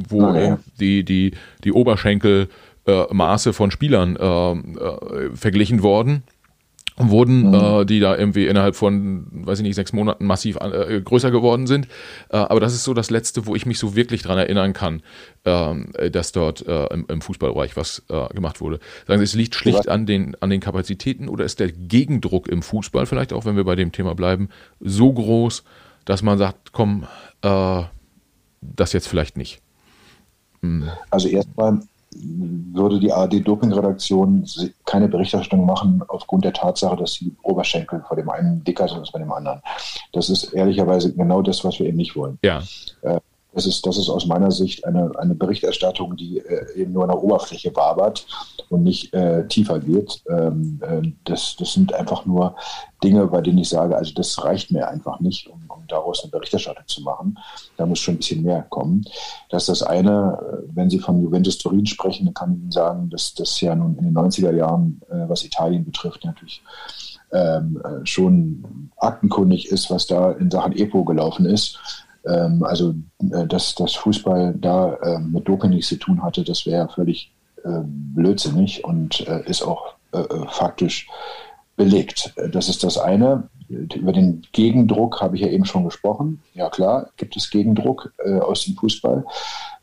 [SPEAKER 2] wo oh, ja. die, die, die Oberschenkelmaße äh, von Spielern äh, verglichen wurden wurden, mhm. äh, die da irgendwie innerhalb von, weiß ich nicht, sechs Monaten massiv äh, größer geworden sind. Äh, aber das ist so das Letzte, wo ich mich so wirklich dran erinnern kann, ähm, dass dort äh, im, im, Fußballbereich was äh, gemacht wurde. Sagen Sie, es liegt schlicht an den, an den Kapazitäten oder ist der Gegendruck im Fußball, vielleicht auch wenn wir bei dem Thema bleiben, so groß, dass man sagt, komm, äh, das jetzt vielleicht nicht?
[SPEAKER 1] Hm. Also erstmal würde die ARD-Doping-Redaktion keine Berichterstattung machen aufgrund der Tatsache, dass die Oberschenkel vor dem einen dicker sind als bei dem anderen. Das ist ehrlicherweise genau das, was wir eben nicht wollen.
[SPEAKER 2] Ja.
[SPEAKER 1] Äh, das ist, das ist aus meiner Sicht eine, eine Berichterstattung, die äh, eben nur an der Oberfläche wabert und nicht äh, tiefer geht. Ähm, äh, das, das sind einfach nur Dinge, bei denen ich sage, also das reicht mir einfach nicht, um, daraus eine Berichterstattung zu machen. Da muss schon ein bisschen mehr kommen. Das ist das eine. Äh, wenn Sie von Juventus Turin sprechen, dann kann ich Ihnen sagen, dass das ja nun in den 90er Jahren, äh, was Italien betrifft, natürlich ähm, äh, schon aktenkundig ist, was da in Sachen EPO gelaufen ist. Ähm, also, dass, dass Fußball da äh, mit Doping nichts zu tun hatte, das wäre völlig äh, blödsinnig und äh, ist auch faktisch belegt. Das ist das eine. Über den Gegendruck habe ich ja eben schon gesprochen. Ja klar, gibt es Gegendruck aus dem Fußball.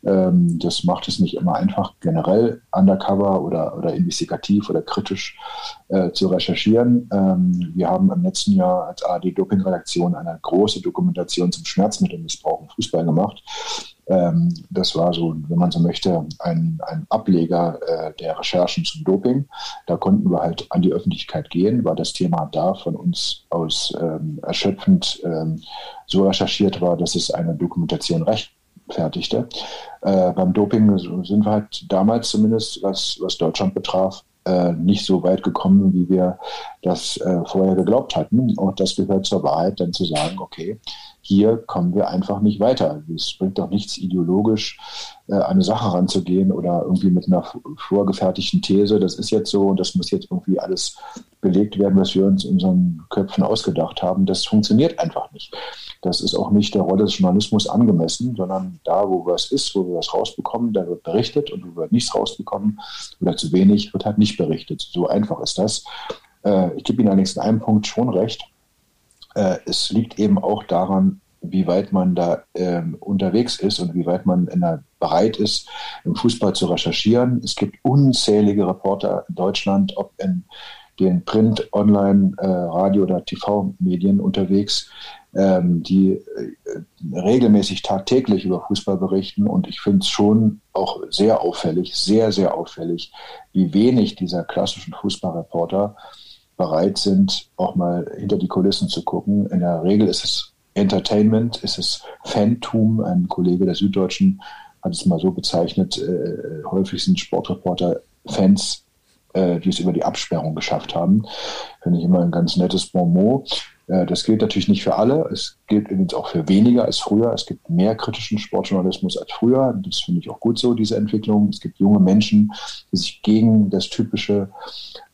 [SPEAKER 1] Ähm, das macht es nicht immer einfach, generell undercover oder, oder investigativ oder kritisch äh, zu recherchieren. Ähm, wir haben im letzten Jahr als ARD-Doping-Redaktion eine große Dokumentation zum Schmerzmittelmissbrauch im Fußball gemacht. Ähm, das war so, wenn man so möchte, ein, ein Ableger äh, der Recherchen zum Doping. Da konnten wir halt an die Öffentlichkeit gehen, weil das Thema da von uns aus ähm, erschöpfend ähm, so recherchiert war, dass es eine Dokumentation recht fertigte. Äh, beim Doping sind wir halt damals zumindest, was, was Deutschland betraf, äh, nicht so weit gekommen, wie wir das äh, vorher geglaubt hatten. Und das gehört zur Wahrheit, dann zu sagen, okay, hier kommen wir einfach nicht weiter. Es bringt doch nichts, ideologisch äh, eine Sache ranzugehen oder irgendwie mit einer vorgefertigten These, das ist jetzt so und das muss jetzt irgendwie alles belegt werden, was wir uns in unseren Köpfen ausgedacht haben. Das funktioniert einfach nicht. Das ist auch nicht der Rolle des Journalismus angemessen, sondern da, wo was ist, wo wir was rausbekommen, da wird berichtet und wo wir nichts rausbekommen oder zu wenig, wird halt nicht berichtet. So einfach ist das. Äh, ich gebe Ihnen allerdings in einem Punkt schon recht. Äh, es liegt eben auch daran, wie weit man da ähm, unterwegs ist und wie weit man der, bereit ist, im Fußball zu recherchieren. Es gibt unzählige Reporter in Deutschland, ob in den Print-, Online-, äh, Radio- oder TV-Medien unterwegs, ähm, die äh, regelmäßig tagtäglich über Fußball berichten. Und ich finde es schon auch sehr auffällig, sehr, sehr auffällig, wie wenig dieser klassischen Fußballreporter bereit sind, auch mal hinter die Kulissen zu gucken. In der Regel ist es Entertainment, ist es Fantum. Ein Kollege der Süddeutschen hat es mal so bezeichnet, äh, häufig sind Sportreporter Fans, äh, die es über die Absperrung geschafft haben. Finde ich immer ein ganz nettes Bonmot. Äh, das gilt natürlich nicht für alle. Es gilt übrigens auch für weniger als früher. Es gibt mehr kritischen Sportjournalismus als früher. Das finde ich auch gut so, diese Entwicklung. Es gibt junge Menschen, die sich gegen das typische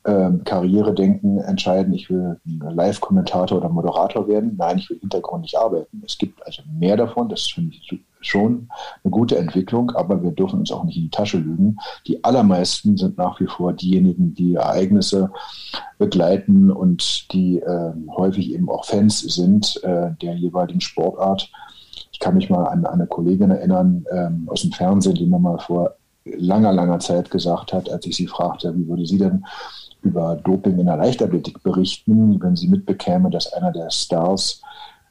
[SPEAKER 1] ähm, Karrieredenken entscheiden. Ich will Live-Kommentator oder Moderator werden. Nein, ich will hintergründig arbeiten. Es gibt also mehr davon. Das finde ich schon eine gute Entwicklung, aber wir dürfen uns auch nicht in die Tasche lügen. Die allermeisten sind nach wie vor diejenigen, die Ereignisse begleiten und die äh, häufig eben auch Fans sind äh, der jeweiligen Sportart. Ich kann mich mal an eine Kollegin erinnern ähm, aus dem Fernsehen, die mir mal vor langer, langer Zeit gesagt hat, als ich sie fragte, wie würde sie denn über Doping in der Leichtathletik berichten, wenn sie mitbekäme, dass einer der Stars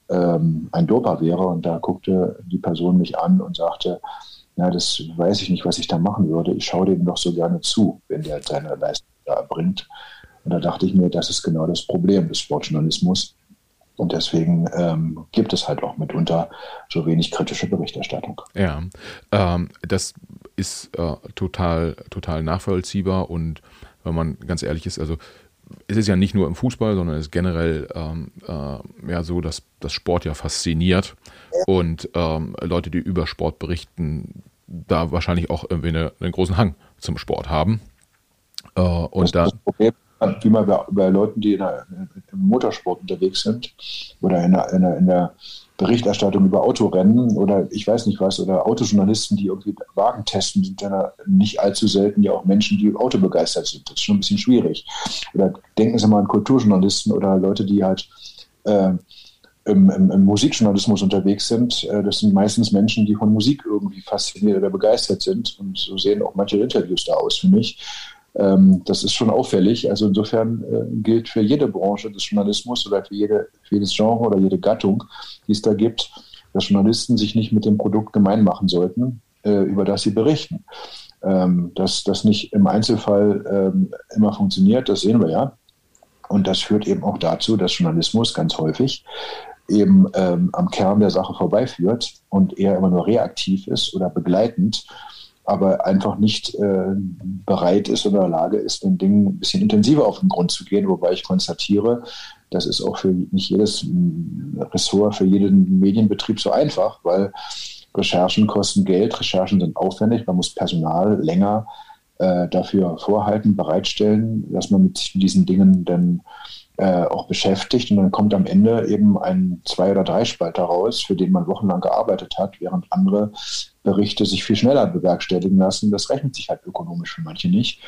[SPEAKER 1] ähm, ein Doper wäre. Und da guckte die Person mich an und sagte, ja, das weiß ich nicht, was ich da machen würde. Ich schaue dem doch so gerne zu, wenn der seine Leistung da erbringt. Und da dachte ich mir, das ist genau das Problem des Sportjournalismus. Und deswegen ähm, gibt es halt auch mitunter so wenig kritische Berichterstattung.
[SPEAKER 2] Ja, ähm, das ist äh, total, total nachvollziehbar und wenn man ganz ehrlich ist, also es ist ja nicht nur im Fußball, sondern es ist generell ähm, äh, ja so, dass das Sport ja fasziniert und ähm, Leute, die über Sport berichten, da wahrscheinlich auch irgendwie eine, einen großen Hang zum Sport haben.
[SPEAKER 1] Äh, und das da, Problem, wie man bei, bei Leuten, die der, im Motorsport unterwegs sind oder in der, in der, in der Berichterstattung über Autorennen oder ich weiß nicht was, oder Autojournalisten, die irgendwie Wagen testen, sind ja nicht allzu selten ja auch Menschen, die autobegeistert sind. Das ist schon ein bisschen schwierig. Oder denken Sie mal an Kulturjournalisten oder Leute, die halt äh, im, im, im, Musikjournalismus unterwegs sind. Äh, das sind meistens Menschen, die von Musik irgendwie fasziniert oder begeistert sind. Und so sehen auch manche Interviews da aus für mich. Ähm, das ist schon auffällig. Also insofern äh, gilt für jede Branche des Journalismus oder für, jede, für jedes Genre oder jede Gattung, die es da gibt, dass Journalisten sich nicht mit dem Produkt gemein machen sollten, äh, über das sie berichten. Ähm, dass das nicht im Einzelfall ähm, immer funktioniert, das sehen wir ja. Und das führt eben auch dazu, dass Journalismus ganz häufig eben am Kern der Sache vorbeiführt und eher immer nur reaktiv ist oder begleitend aber einfach nicht äh, bereit ist oder in der Lage ist, den Dingen ein bisschen intensiver auf den Grund zu gehen, wobei ich konstatiere, das ist auch für nicht jedes hm, Ressort, für jeden Medienbetrieb so einfach, weil Recherchen kosten Geld, Recherchen sind aufwendig, man muss Personal länger äh, dafür vorhalten, bereitstellen, dass man mit diesen Dingen dann äh, auch beschäftigt und dann kommt am Ende eben ein Zwei- oder Drei-Spalter raus, für den man wochenlang gearbeitet hat, während andere Berichte sich viel schneller bewerkstelligen lassen. Das rechnet sich halt ökonomisch für manche nicht.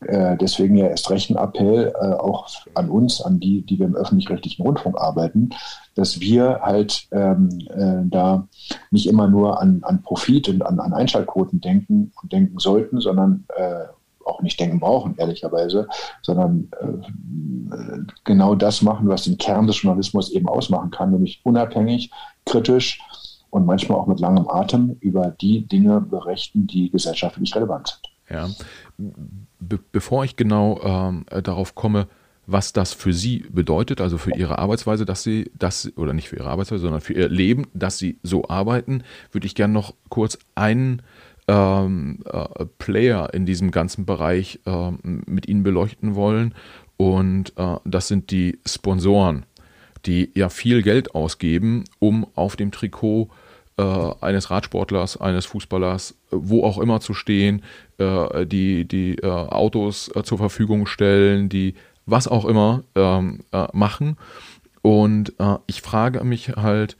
[SPEAKER 1] Äh, deswegen ja erst recht ein Appell äh, auch an uns, an die, die wir im öffentlich-rechtlichen Rundfunk arbeiten, dass wir halt ähm, äh, da nicht immer nur an, an Profit und an, an Einschaltquoten denken und denken sollten, sondern äh, auch nicht denken brauchen, ehrlicherweise, sondern äh, genau das machen, was den Kern des Journalismus eben ausmachen kann, nämlich unabhängig, kritisch und manchmal auch mit langem Atem über die Dinge berichten, die gesellschaftlich relevant sind.
[SPEAKER 2] Ja. Be bevor ich genau ähm, darauf komme, was das für Sie bedeutet, also für Ihre Arbeitsweise, dass Sie das, oder nicht für Ihre Arbeitsweise, sondern für Ihr Leben, dass Sie so arbeiten, würde ich gerne noch kurz einen ähm, äh, Player in diesem ganzen Bereich äh, mit Ihnen beleuchten wollen. Und äh, das sind die Sponsoren, die ja viel Geld ausgeben, um auf dem Trikot äh, eines Radsportlers, eines Fußballers, wo auch immer zu stehen, äh, die, die äh, Autos zur Verfügung stellen, die was auch immer ähm, machen. Und ich frage mich halt,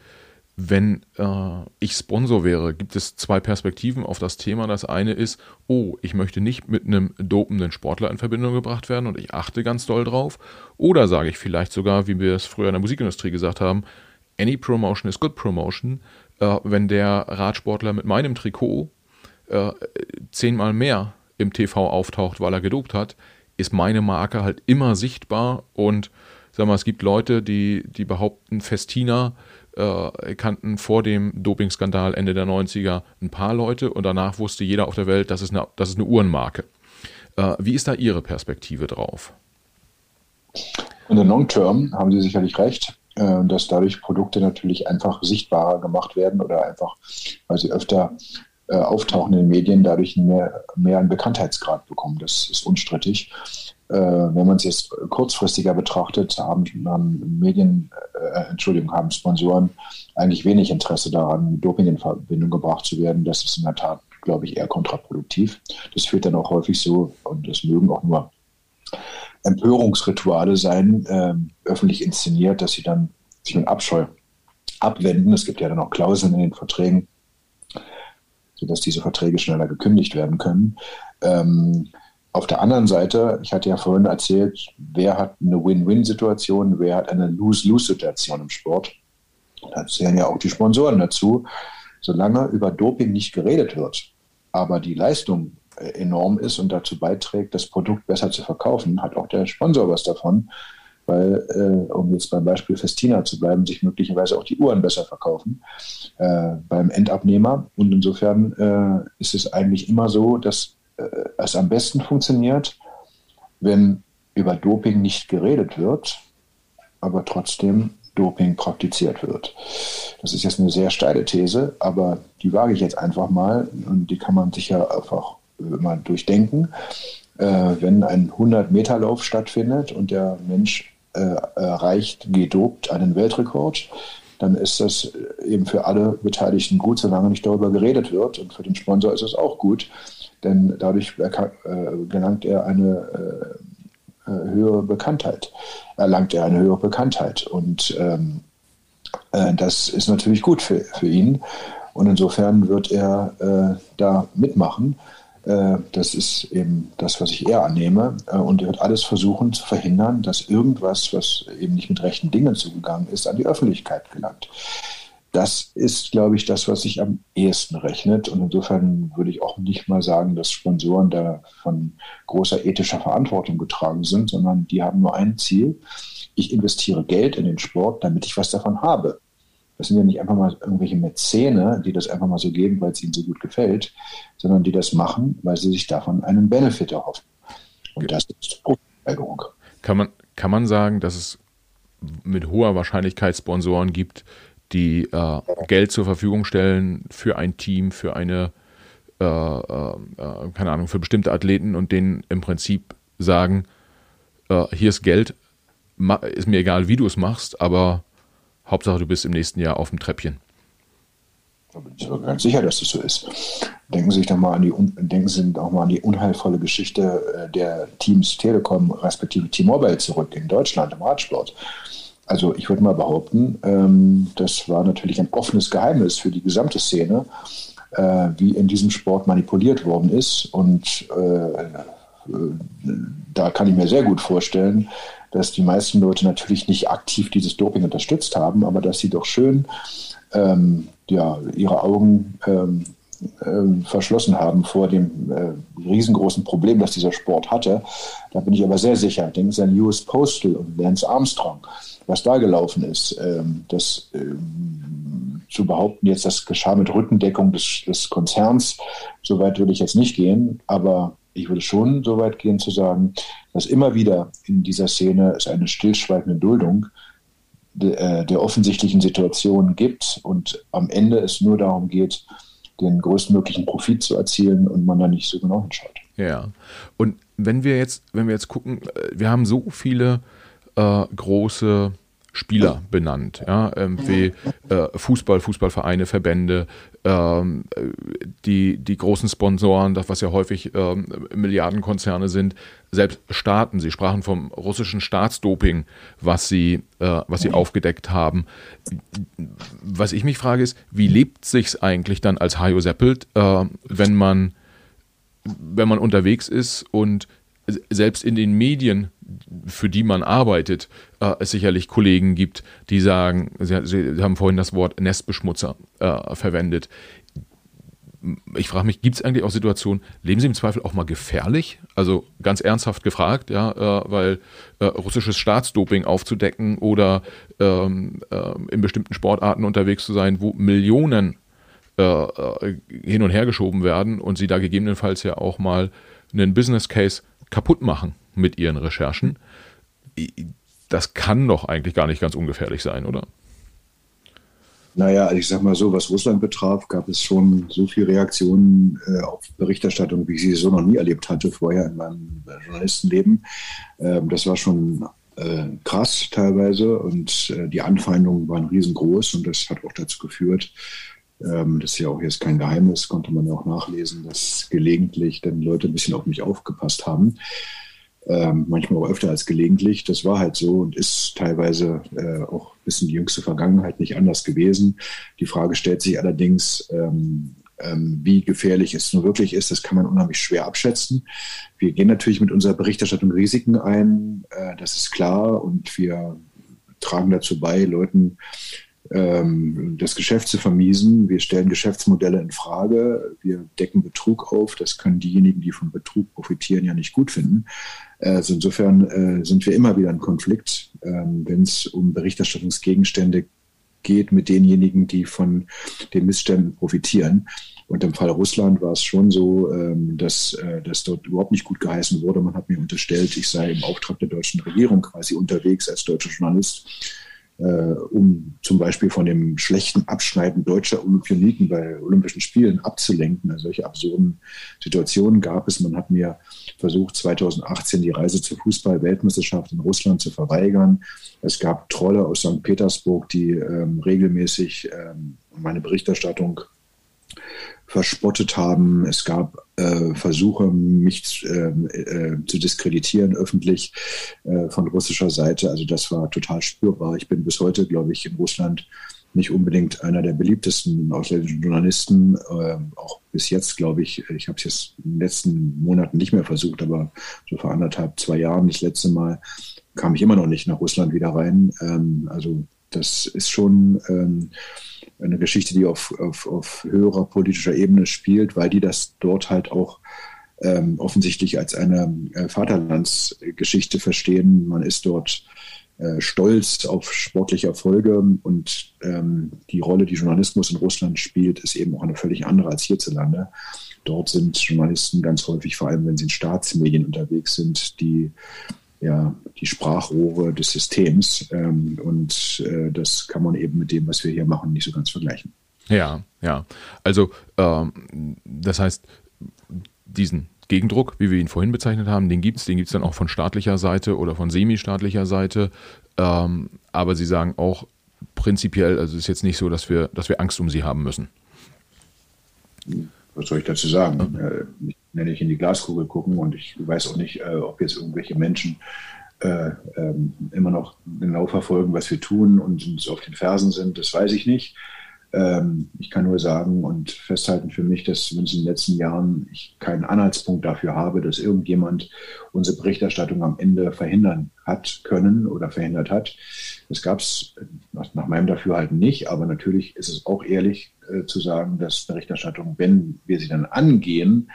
[SPEAKER 2] wenn äh, ich Sponsor wäre, gibt es zwei Perspektiven auf das Thema. Das eine ist, oh, ich möchte nicht mit einem dopenden Sportler in Verbindung gebracht werden und ich achte ganz doll drauf. Oder sage ich vielleicht sogar, wie wir es früher in der Musikindustrie gesagt haben, any promotion is good promotion. Äh, wenn der Radsportler mit meinem Trikot äh, zehnmal mehr im TV auftaucht, weil er gedopt hat, ist meine Marke halt immer sichtbar und sag mal, es gibt Leute, die, die behaupten, Festina äh, kannten vor dem Dopingskandal Ende der 90er ein paar Leute und danach wusste jeder auf der Welt, das ist eine, das ist eine Uhrenmarke. Äh, wie ist da Ihre Perspektive drauf?
[SPEAKER 1] In der Long Term haben Sie sicherlich recht, äh, dass dadurch Produkte natürlich einfach sichtbarer gemacht werden oder einfach, weil sie öfter äh, auftauchen in den Medien, dadurch mehr, mehr einen Bekanntheitsgrad bekommen. Das ist unstrittig. Äh, wenn man es jetzt kurzfristiger betrachtet, haben, haben Medien, äh, Entschuldigung, haben Sponsoren eigentlich wenig Interesse daran, Doping in Verbindung gebracht zu werden. Das ist in der Tat, glaube ich, eher kontraproduktiv. Das führt dann auch häufig so, und das mögen auch nur Empörungsrituale sein, äh, öffentlich inszeniert, dass sie dann sich mit Abscheu abwenden. Es gibt ja dann auch Klauseln in den Verträgen, sodass diese Verträge schneller gekündigt werden können. Ähm, auf der anderen Seite, ich hatte ja vorhin erzählt, wer hat eine Win-Win-Situation, wer hat eine Lose-Lose-Situation im Sport. Da zählen ja auch die Sponsoren dazu. Solange über Doping nicht geredet wird, aber die Leistung äh, enorm ist und dazu beiträgt, das Produkt besser zu verkaufen, hat auch der Sponsor was davon, weil, äh, um jetzt beim Beispiel Festina zu bleiben, sich möglicherweise auch die Uhren besser verkaufen äh, beim Endabnehmer. Und insofern äh, ist es eigentlich immer so, dass es am besten funktioniert, wenn über Doping nicht geredet wird, aber trotzdem Doping praktiziert wird. Das ist jetzt eine sehr steile These, aber die wage ich jetzt einfach mal und die kann man sicher einfach mal durchdenken. Äh, wenn ein 100-Meter-Lauf stattfindet und der Mensch äh, erreicht gedopt einen Weltrekord, dann ist das eben für alle Beteiligten gut, solange nicht darüber geredet wird. Und für den Sponsor ist es auch gut, denn dadurch äh, gelangt er eine äh, äh, höhere Bekanntheit, erlangt er eine höhere Bekanntheit. Und ähm, äh, das ist natürlich gut für, für ihn. Und insofern wird er äh, da mitmachen. Äh, das ist eben das, was ich eher annehme. Und er wird alles versuchen zu verhindern, dass irgendwas, was eben nicht mit rechten Dingen zugegangen ist, an die Öffentlichkeit gelangt. Das ist, glaube ich, das, was sich am ehesten rechnet. Und insofern würde ich auch nicht mal sagen, dass Sponsoren da von großer ethischer Verantwortung getragen sind, sondern die haben nur ein Ziel. Ich investiere Geld in den Sport, damit ich was davon habe. Das sind ja nicht einfach mal irgendwelche Mäzene, die das einfach mal so geben, weil es ihnen so gut gefällt, sondern die das machen, weil sie sich davon einen Benefit erhoffen. Und das ist Steigerung.
[SPEAKER 2] Kann man, kann man sagen, dass es mit hoher Wahrscheinlichkeit Sponsoren gibt, die äh, Geld zur Verfügung stellen für ein Team, für eine, äh, äh, äh keine Ahnung, für bestimmte Athleten und denen im Prinzip sagen, äh, hier ist Geld, ist mir egal, wie du es machst, aber Hauptsache, du bist im nächsten Jahr auf dem Treppchen.
[SPEAKER 1] Da bin ich aber ganz sicher, dass das so ist. Denken Sie, doch mal an die, denken Sie auch mal an die unheilvolle Geschichte äh, der Teams Telekom respektive T-Mobile zurück in Deutschland im Radsport. Also ich würde mal behaupten, ähm, das war natürlich ein offenes Geheimnis für die gesamte Szene, äh, wie in diesem Sport manipuliert worden ist. Und äh, da kann ich mir sehr gut vorstellen, dass die meisten Leute natürlich nicht aktiv dieses Doping unterstützt haben, aber dass sie doch schön ähm, ja, ihre Augen ähm, äh, verschlossen haben vor dem äh, riesengroßen Problem, das dieser Sport hatte. Da bin ich aber sehr sicher. Denken Sie an US Postal und Lance Armstrong, was da gelaufen ist. Ähm, das ähm, zu behaupten, jetzt das geschah mit Rückendeckung des, des Konzerns, so weit würde ich jetzt nicht gehen, aber ich würde schon so weit gehen zu sagen, dass immer wieder in dieser Szene es eine stillschweigende Duldung der, äh, der offensichtlichen Situation gibt und am Ende es nur darum geht, den größtmöglichen Profit zu erzielen und man da nicht so genau hinschaut.
[SPEAKER 2] Ja. Und wenn wir jetzt, wenn wir jetzt gucken, äh, wir haben so viele äh, große Spieler benannt, ja, ähm, wie äh, Fußball, Fußballvereine, Verbände, ähm, die, die großen Sponsoren, das was ja häufig ähm, Milliardenkonzerne sind, selbst Staaten. Sie sprachen vom russischen Staatsdoping, was sie, äh, was sie aufgedeckt haben. Was ich mich frage ist, wie lebt sich's eigentlich dann als Hajo Seppelt, äh, wenn man wenn man unterwegs ist und selbst in den Medien, für die man arbeitet, äh, es sicherlich Kollegen gibt, die sagen, sie, sie haben vorhin das Wort Nestbeschmutzer äh, verwendet. Ich frage mich, gibt es eigentlich auch Situationen, leben Sie im Zweifel auch mal gefährlich? Also ganz ernsthaft gefragt, ja, äh, weil äh, russisches Staatsdoping aufzudecken oder ähm, äh, in bestimmten Sportarten unterwegs zu sein, wo Millionen äh, hin und her geschoben werden und Sie da gegebenenfalls ja auch mal einen Business Case kaputt machen mit ihren Recherchen. Das kann doch eigentlich gar nicht ganz ungefährlich sein, oder?
[SPEAKER 1] Naja, also ich sag mal so, was Russland betraf, gab es schon so viele Reaktionen äh, auf Berichterstattung, wie ich sie so noch nie erlebt hatte vorher in meinem Journalistenleben. Ähm, das war schon äh, krass teilweise und äh, die Anfeindungen waren riesengroß und das hat auch dazu geführt, ähm, das ist ja auch jetzt kein Geheimnis, konnte man ja auch nachlesen, dass gelegentlich dann Leute ein bisschen auf mich aufgepasst haben ähm, manchmal auch öfter als gelegentlich. Das war halt so und ist teilweise äh, auch bis in die jüngste Vergangenheit nicht anders gewesen. Die Frage stellt sich allerdings, ähm, ähm, wie gefährlich es nun wirklich ist, das kann man unheimlich schwer abschätzen. Wir gehen natürlich mit unserer Berichterstattung Risiken ein, äh, das ist klar, und wir tragen dazu bei, Leuten das Geschäft zu vermiesen. Wir stellen Geschäftsmodelle in Frage. Wir decken Betrug auf. Das können diejenigen, die von Betrug profitieren, ja nicht gut finden. Also insofern äh, sind wir immer wieder in Konflikt, ähm, wenn es um Berichterstattungsgegenstände geht mit denjenigen, die von den Missständen profitieren. Und im Fall Russland war es schon so, ähm, dass äh, das dort überhaupt nicht gut geheißen wurde. Man hat mir unterstellt, ich sei im Auftrag der deutschen Regierung quasi unterwegs als deutscher Journalist äh, um zum Beispiel von dem schlechten Abschneiden deutscher Olympioniken bei Olympischen Spielen abzulenken. Also solche absurden Situationen gab es. Man hat mir versucht, 2018 die Reise zur Fußball-Weltmeisterschaft in Russland zu verweigern. Es gab Trolle aus St. Petersburg, die ähm, regelmäßig ähm, meine Berichterstattung verspottet haben. Es gab äh, Versuche, mich äh, äh, zu diskreditieren öffentlich äh, von russischer Seite. Also das war total spürbar. Ich bin bis heute, glaube ich, in Russland nicht unbedingt einer der beliebtesten ausländischen Journalisten. Äh, auch bis jetzt, glaube ich, ich habe es jetzt in den letzten Monaten nicht mehr versucht, aber so vor anderthalb, zwei Jahren, das letzte Mal, kam ich immer noch nicht nach Russland wieder rein. Ähm, also das ist schon ähm, eine Geschichte, die auf, auf, auf höherer politischer Ebene spielt, weil die das dort halt auch ähm, offensichtlich als eine äh, Vaterlandsgeschichte verstehen. Man ist dort äh, stolz auf sportliche Erfolge und ähm, die Rolle, die Journalismus in Russland spielt, ist eben auch eine völlig andere als hierzulande. Dort sind Journalisten ganz häufig, vor allem wenn sie in Staatsmedien unterwegs sind, die ja, die Sprachrohre des Systems. Ähm, und äh, das kann man eben mit dem, was wir hier machen, nicht so ganz vergleichen.
[SPEAKER 2] Ja, ja. Also ähm, das heißt, diesen Gegendruck, wie wir ihn vorhin bezeichnet haben, den gibt es, den gibt es dann auch von staatlicher Seite oder von semi-staatlicher Seite. Ähm, aber Sie sagen auch prinzipiell, also es ist jetzt nicht so, dass wir, dass wir Angst um sie haben müssen.
[SPEAKER 1] Was soll ich dazu sagen? Ja. Äh, nenne ich in die Glaskugel gucken und ich weiß auch nicht, äh, ob jetzt irgendwelche Menschen äh, ähm, immer noch genau verfolgen, was wir tun und uns auf den Fersen sind. Das weiß ich nicht. Ähm, ich kann nur sagen und festhalten für mich, dass in den letzten Jahren ich keinen Anhaltspunkt dafür habe, dass irgendjemand unsere Berichterstattung am Ende verhindern hat können oder verhindert hat. Das gab es nach, nach meinem Dafürhalten nicht, aber natürlich ist es auch ehrlich äh, zu sagen, dass Berichterstattung, wenn wir sie dann angehen,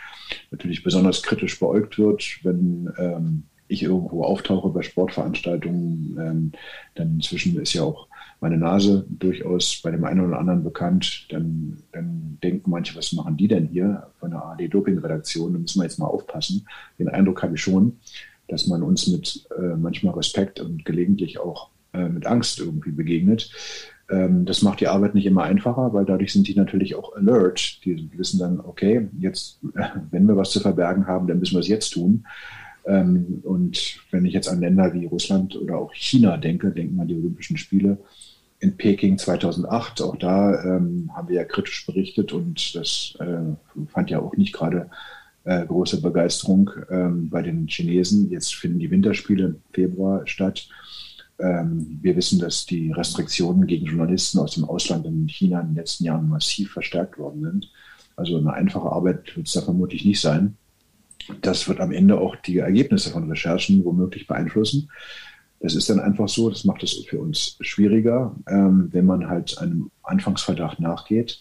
[SPEAKER 1] natürlich besonders kritisch beäugt wird, wenn ähm, ich irgendwo auftauche bei Sportveranstaltungen, ähm, dann inzwischen ist ja auch meine Nase durchaus bei dem einen oder anderen bekannt, dann, dann denken manche, was machen die denn hier von der AD-Doping-Redaktion? Da müssen wir jetzt mal aufpassen. Den Eindruck habe ich schon, dass man uns mit äh, manchmal Respekt und gelegentlich auch äh, mit Angst irgendwie begegnet. Ähm, das macht die Arbeit nicht immer einfacher, weil dadurch sind die natürlich auch alert. Die wissen dann, okay, jetzt, (laughs) wenn wir was zu verbergen haben, dann müssen wir es jetzt tun. Ähm, und wenn ich jetzt an Länder wie Russland oder auch China denke, denken an die Olympischen Spiele, in Peking 2008. Auch da ähm, haben wir ja kritisch berichtet und das äh, fand ja auch nicht gerade äh, große Begeisterung ähm, bei den Chinesen. Jetzt finden die Winterspiele im Februar statt. Ähm, wir wissen, dass die Restriktionen gegen Journalisten aus dem Ausland in China in den letzten Jahren massiv verstärkt worden sind. Also eine einfache Arbeit wird es da vermutlich nicht sein. Das wird am Ende auch die Ergebnisse von Recherchen womöglich beeinflussen. Das ist dann einfach so, das macht es für uns schwieriger, ähm, wenn man halt einem Anfangsverdacht nachgeht.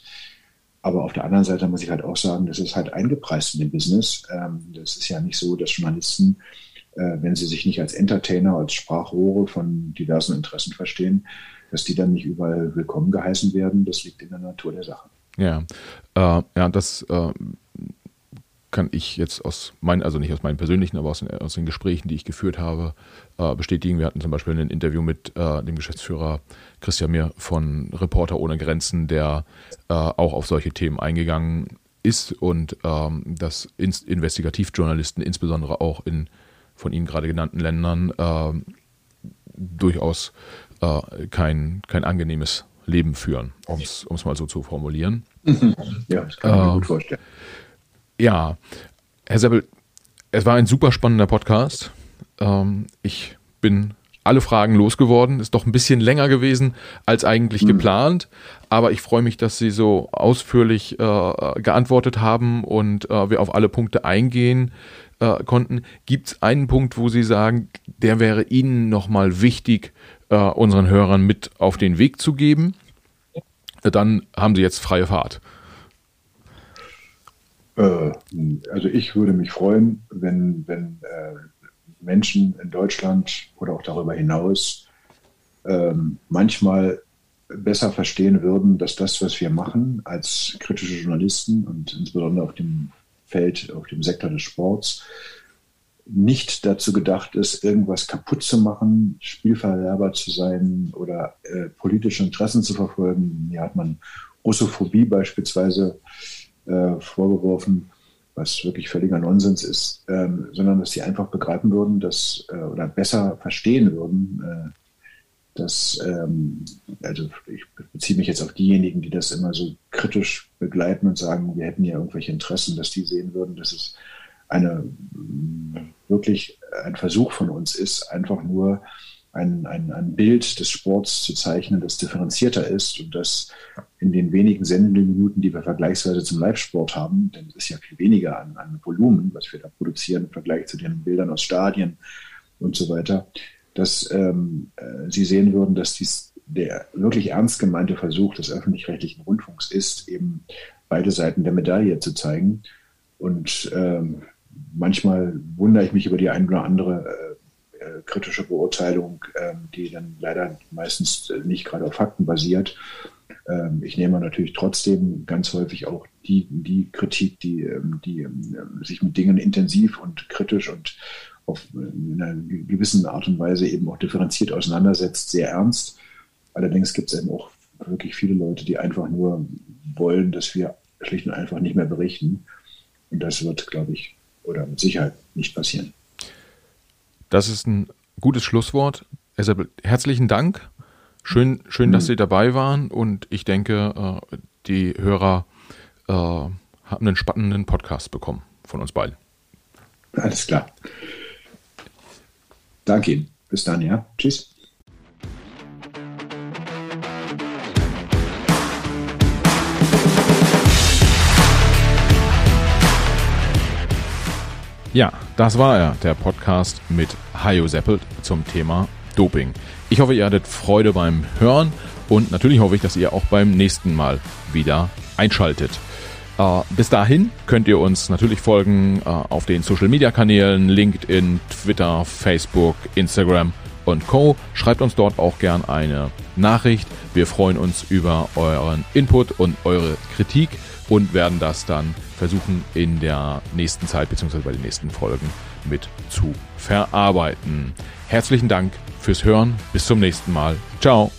[SPEAKER 1] Aber auf der anderen Seite muss ich halt auch sagen, das ist halt eingepreist in dem Business. Ähm, das ist ja nicht so, dass Journalisten, äh, wenn sie sich nicht als Entertainer, als Sprachrohre von diversen Interessen verstehen, dass die dann nicht überall willkommen geheißen werden. Das liegt in der Natur der Sache.
[SPEAKER 2] Ja, äh, ja, das äh, kann ich jetzt aus meinen, also nicht aus meinen persönlichen, aber aus den, aus den Gesprächen, die ich geführt habe, äh, bestätigen. Wir hatten zum Beispiel ein Interview mit äh, dem Geschäftsführer Christian Mir von Reporter ohne Grenzen, der äh, auch auf solche Themen eingegangen ist und ähm, dass Inst Investigativjournalisten insbesondere auch in von Ihnen gerade genannten Ländern äh, durchaus äh, kein, kein angenehmes Leben führen, um es mal so zu formulieren. (laughs)
[SPEAKER 1] Ja, das kann ich mir gut vorstellen.
[SPEAKER 2] Ja, Herr Seppel, es war ein super spannender Podcast. Ähm, ich bin alle Fragen losgeworden. Ist doch ein bisschen länger gewesen als eigentlich mhm. geplant. Aber ich freue mich, dass Sie so ausführlich äh, geantwortet haben und äh, wir auf alle Punkte eingehen äh, konnten. Gibt es einen Punkt, wo Sie sagen, der wäre Ihnen nochmal wichtig, äh, unseren Hörern mit auf den Weg zu geben? Dann haben Sie jetzt freie Fahrt.
[SPEAKER 1] Äh, also ich würde mich freuen, wenn, wenn äh, Menschen in Deutschland oder auch darüber hinaus ähm, manchmal besser verstehen würden, dass das, was wir machen als kritische Journalisten und insbesondere auf dem Feld, auf dem Sektor des Sports, nicht dazu gedacht ist, irgendwas kaputt zu machen, Spielverderber zu sein oder äh, politische Interessen zu verfolgen. Hier hat man Russophobie beispielsweise äh, vorgeworfen, was wirklich völliger Nonsens ist, ähm, sondern dass sie einfach begreifen würden, dass äh, oder besser verstehen würden, äh, dass, ähm, also ich beziehe mich jetzt auf diejenigen, die das immer so kritisch begleiten und sagen, wir hätten ja irgendwelche Interessen, dass die sehen würden, dass es eine wirklich ein Versuch von uns ist, einfach nur ein, ein, ein Bild des Sports zu zeichnen, das differenzierter ist und das in den wenigen Sendeminuten, die wir vergleichsweise zum Live-Sport haben, denn es ist ja viel weniger an, an Volumen, was wir da produzieren im Vergleich zu den Bildern aus Stadien und so weiter, dass ähm, äh, Sie sehen würden, dass dies der wirklich ernst gemeinte Versuch des öffentlich-rechtlichen Rundfunks ist, eben beide Seiten der Medaille zu zeigen. Und ähm, manchmal wundere ich mich über die ein oder andere äh, äh, kritische Beurteilung, ähm, die dann leider meistens äh, nicht gerade auf Fakten basiert. Ähm, ich nehme natürlich trotzdem ganz häufig auch die, die Kritik, die, ähm, die sich mit Dingen intensiv und kritisch und auf in einer gewissen Art und Weise eben auch differenziert auseinandersetzt, sehr ernst. Allerdings gibt es eben auch wirklich viele Leute, die einfach nur wollen, dass wir schlicht und einfach nicht mehr berichten. Und das wird, glaube ich, oder mit Sicherheit nicht passieren.
[SPEAKER 2] Das ist ein gutes Schlusswort. Isabel, herzlichen Dank. Schön, schön, mhm. dass Sie dabei waren und ich denke, äh, die Hörer äh, haben einen spannenden Podcast bekommen von uns beiden.
[SPEAKER 1] Alles klar. Danke Ihnen. Bis dann, ja. Tschüss.
[SPEAKER 2] Ja, das war er, der Podcast mit Hajo Seppelt zum Thema Doping. Ich hoffe, ihr hattet Freude beim Hören und natürlich hoffe ich, dass ihr auch beim nächsten Mal wieder einschaltet. Äh, bis dahin könnt ihr uns natürlich folgen äh, auf den Social Media Kanälen LinkedIn, Twitter, Facebook, Instagram und Co. Schreibt uns dort auch gern eine Nachricht. Wir freuen uns über euren Input und eure Kritik und werden das dann versuchen in der nächsten Zeit bzw. bei den nächsten Folgen mit zu verarbeiten. Herzlichen Dank fürs Hören. Bis zum nächsten Mal. Ciao.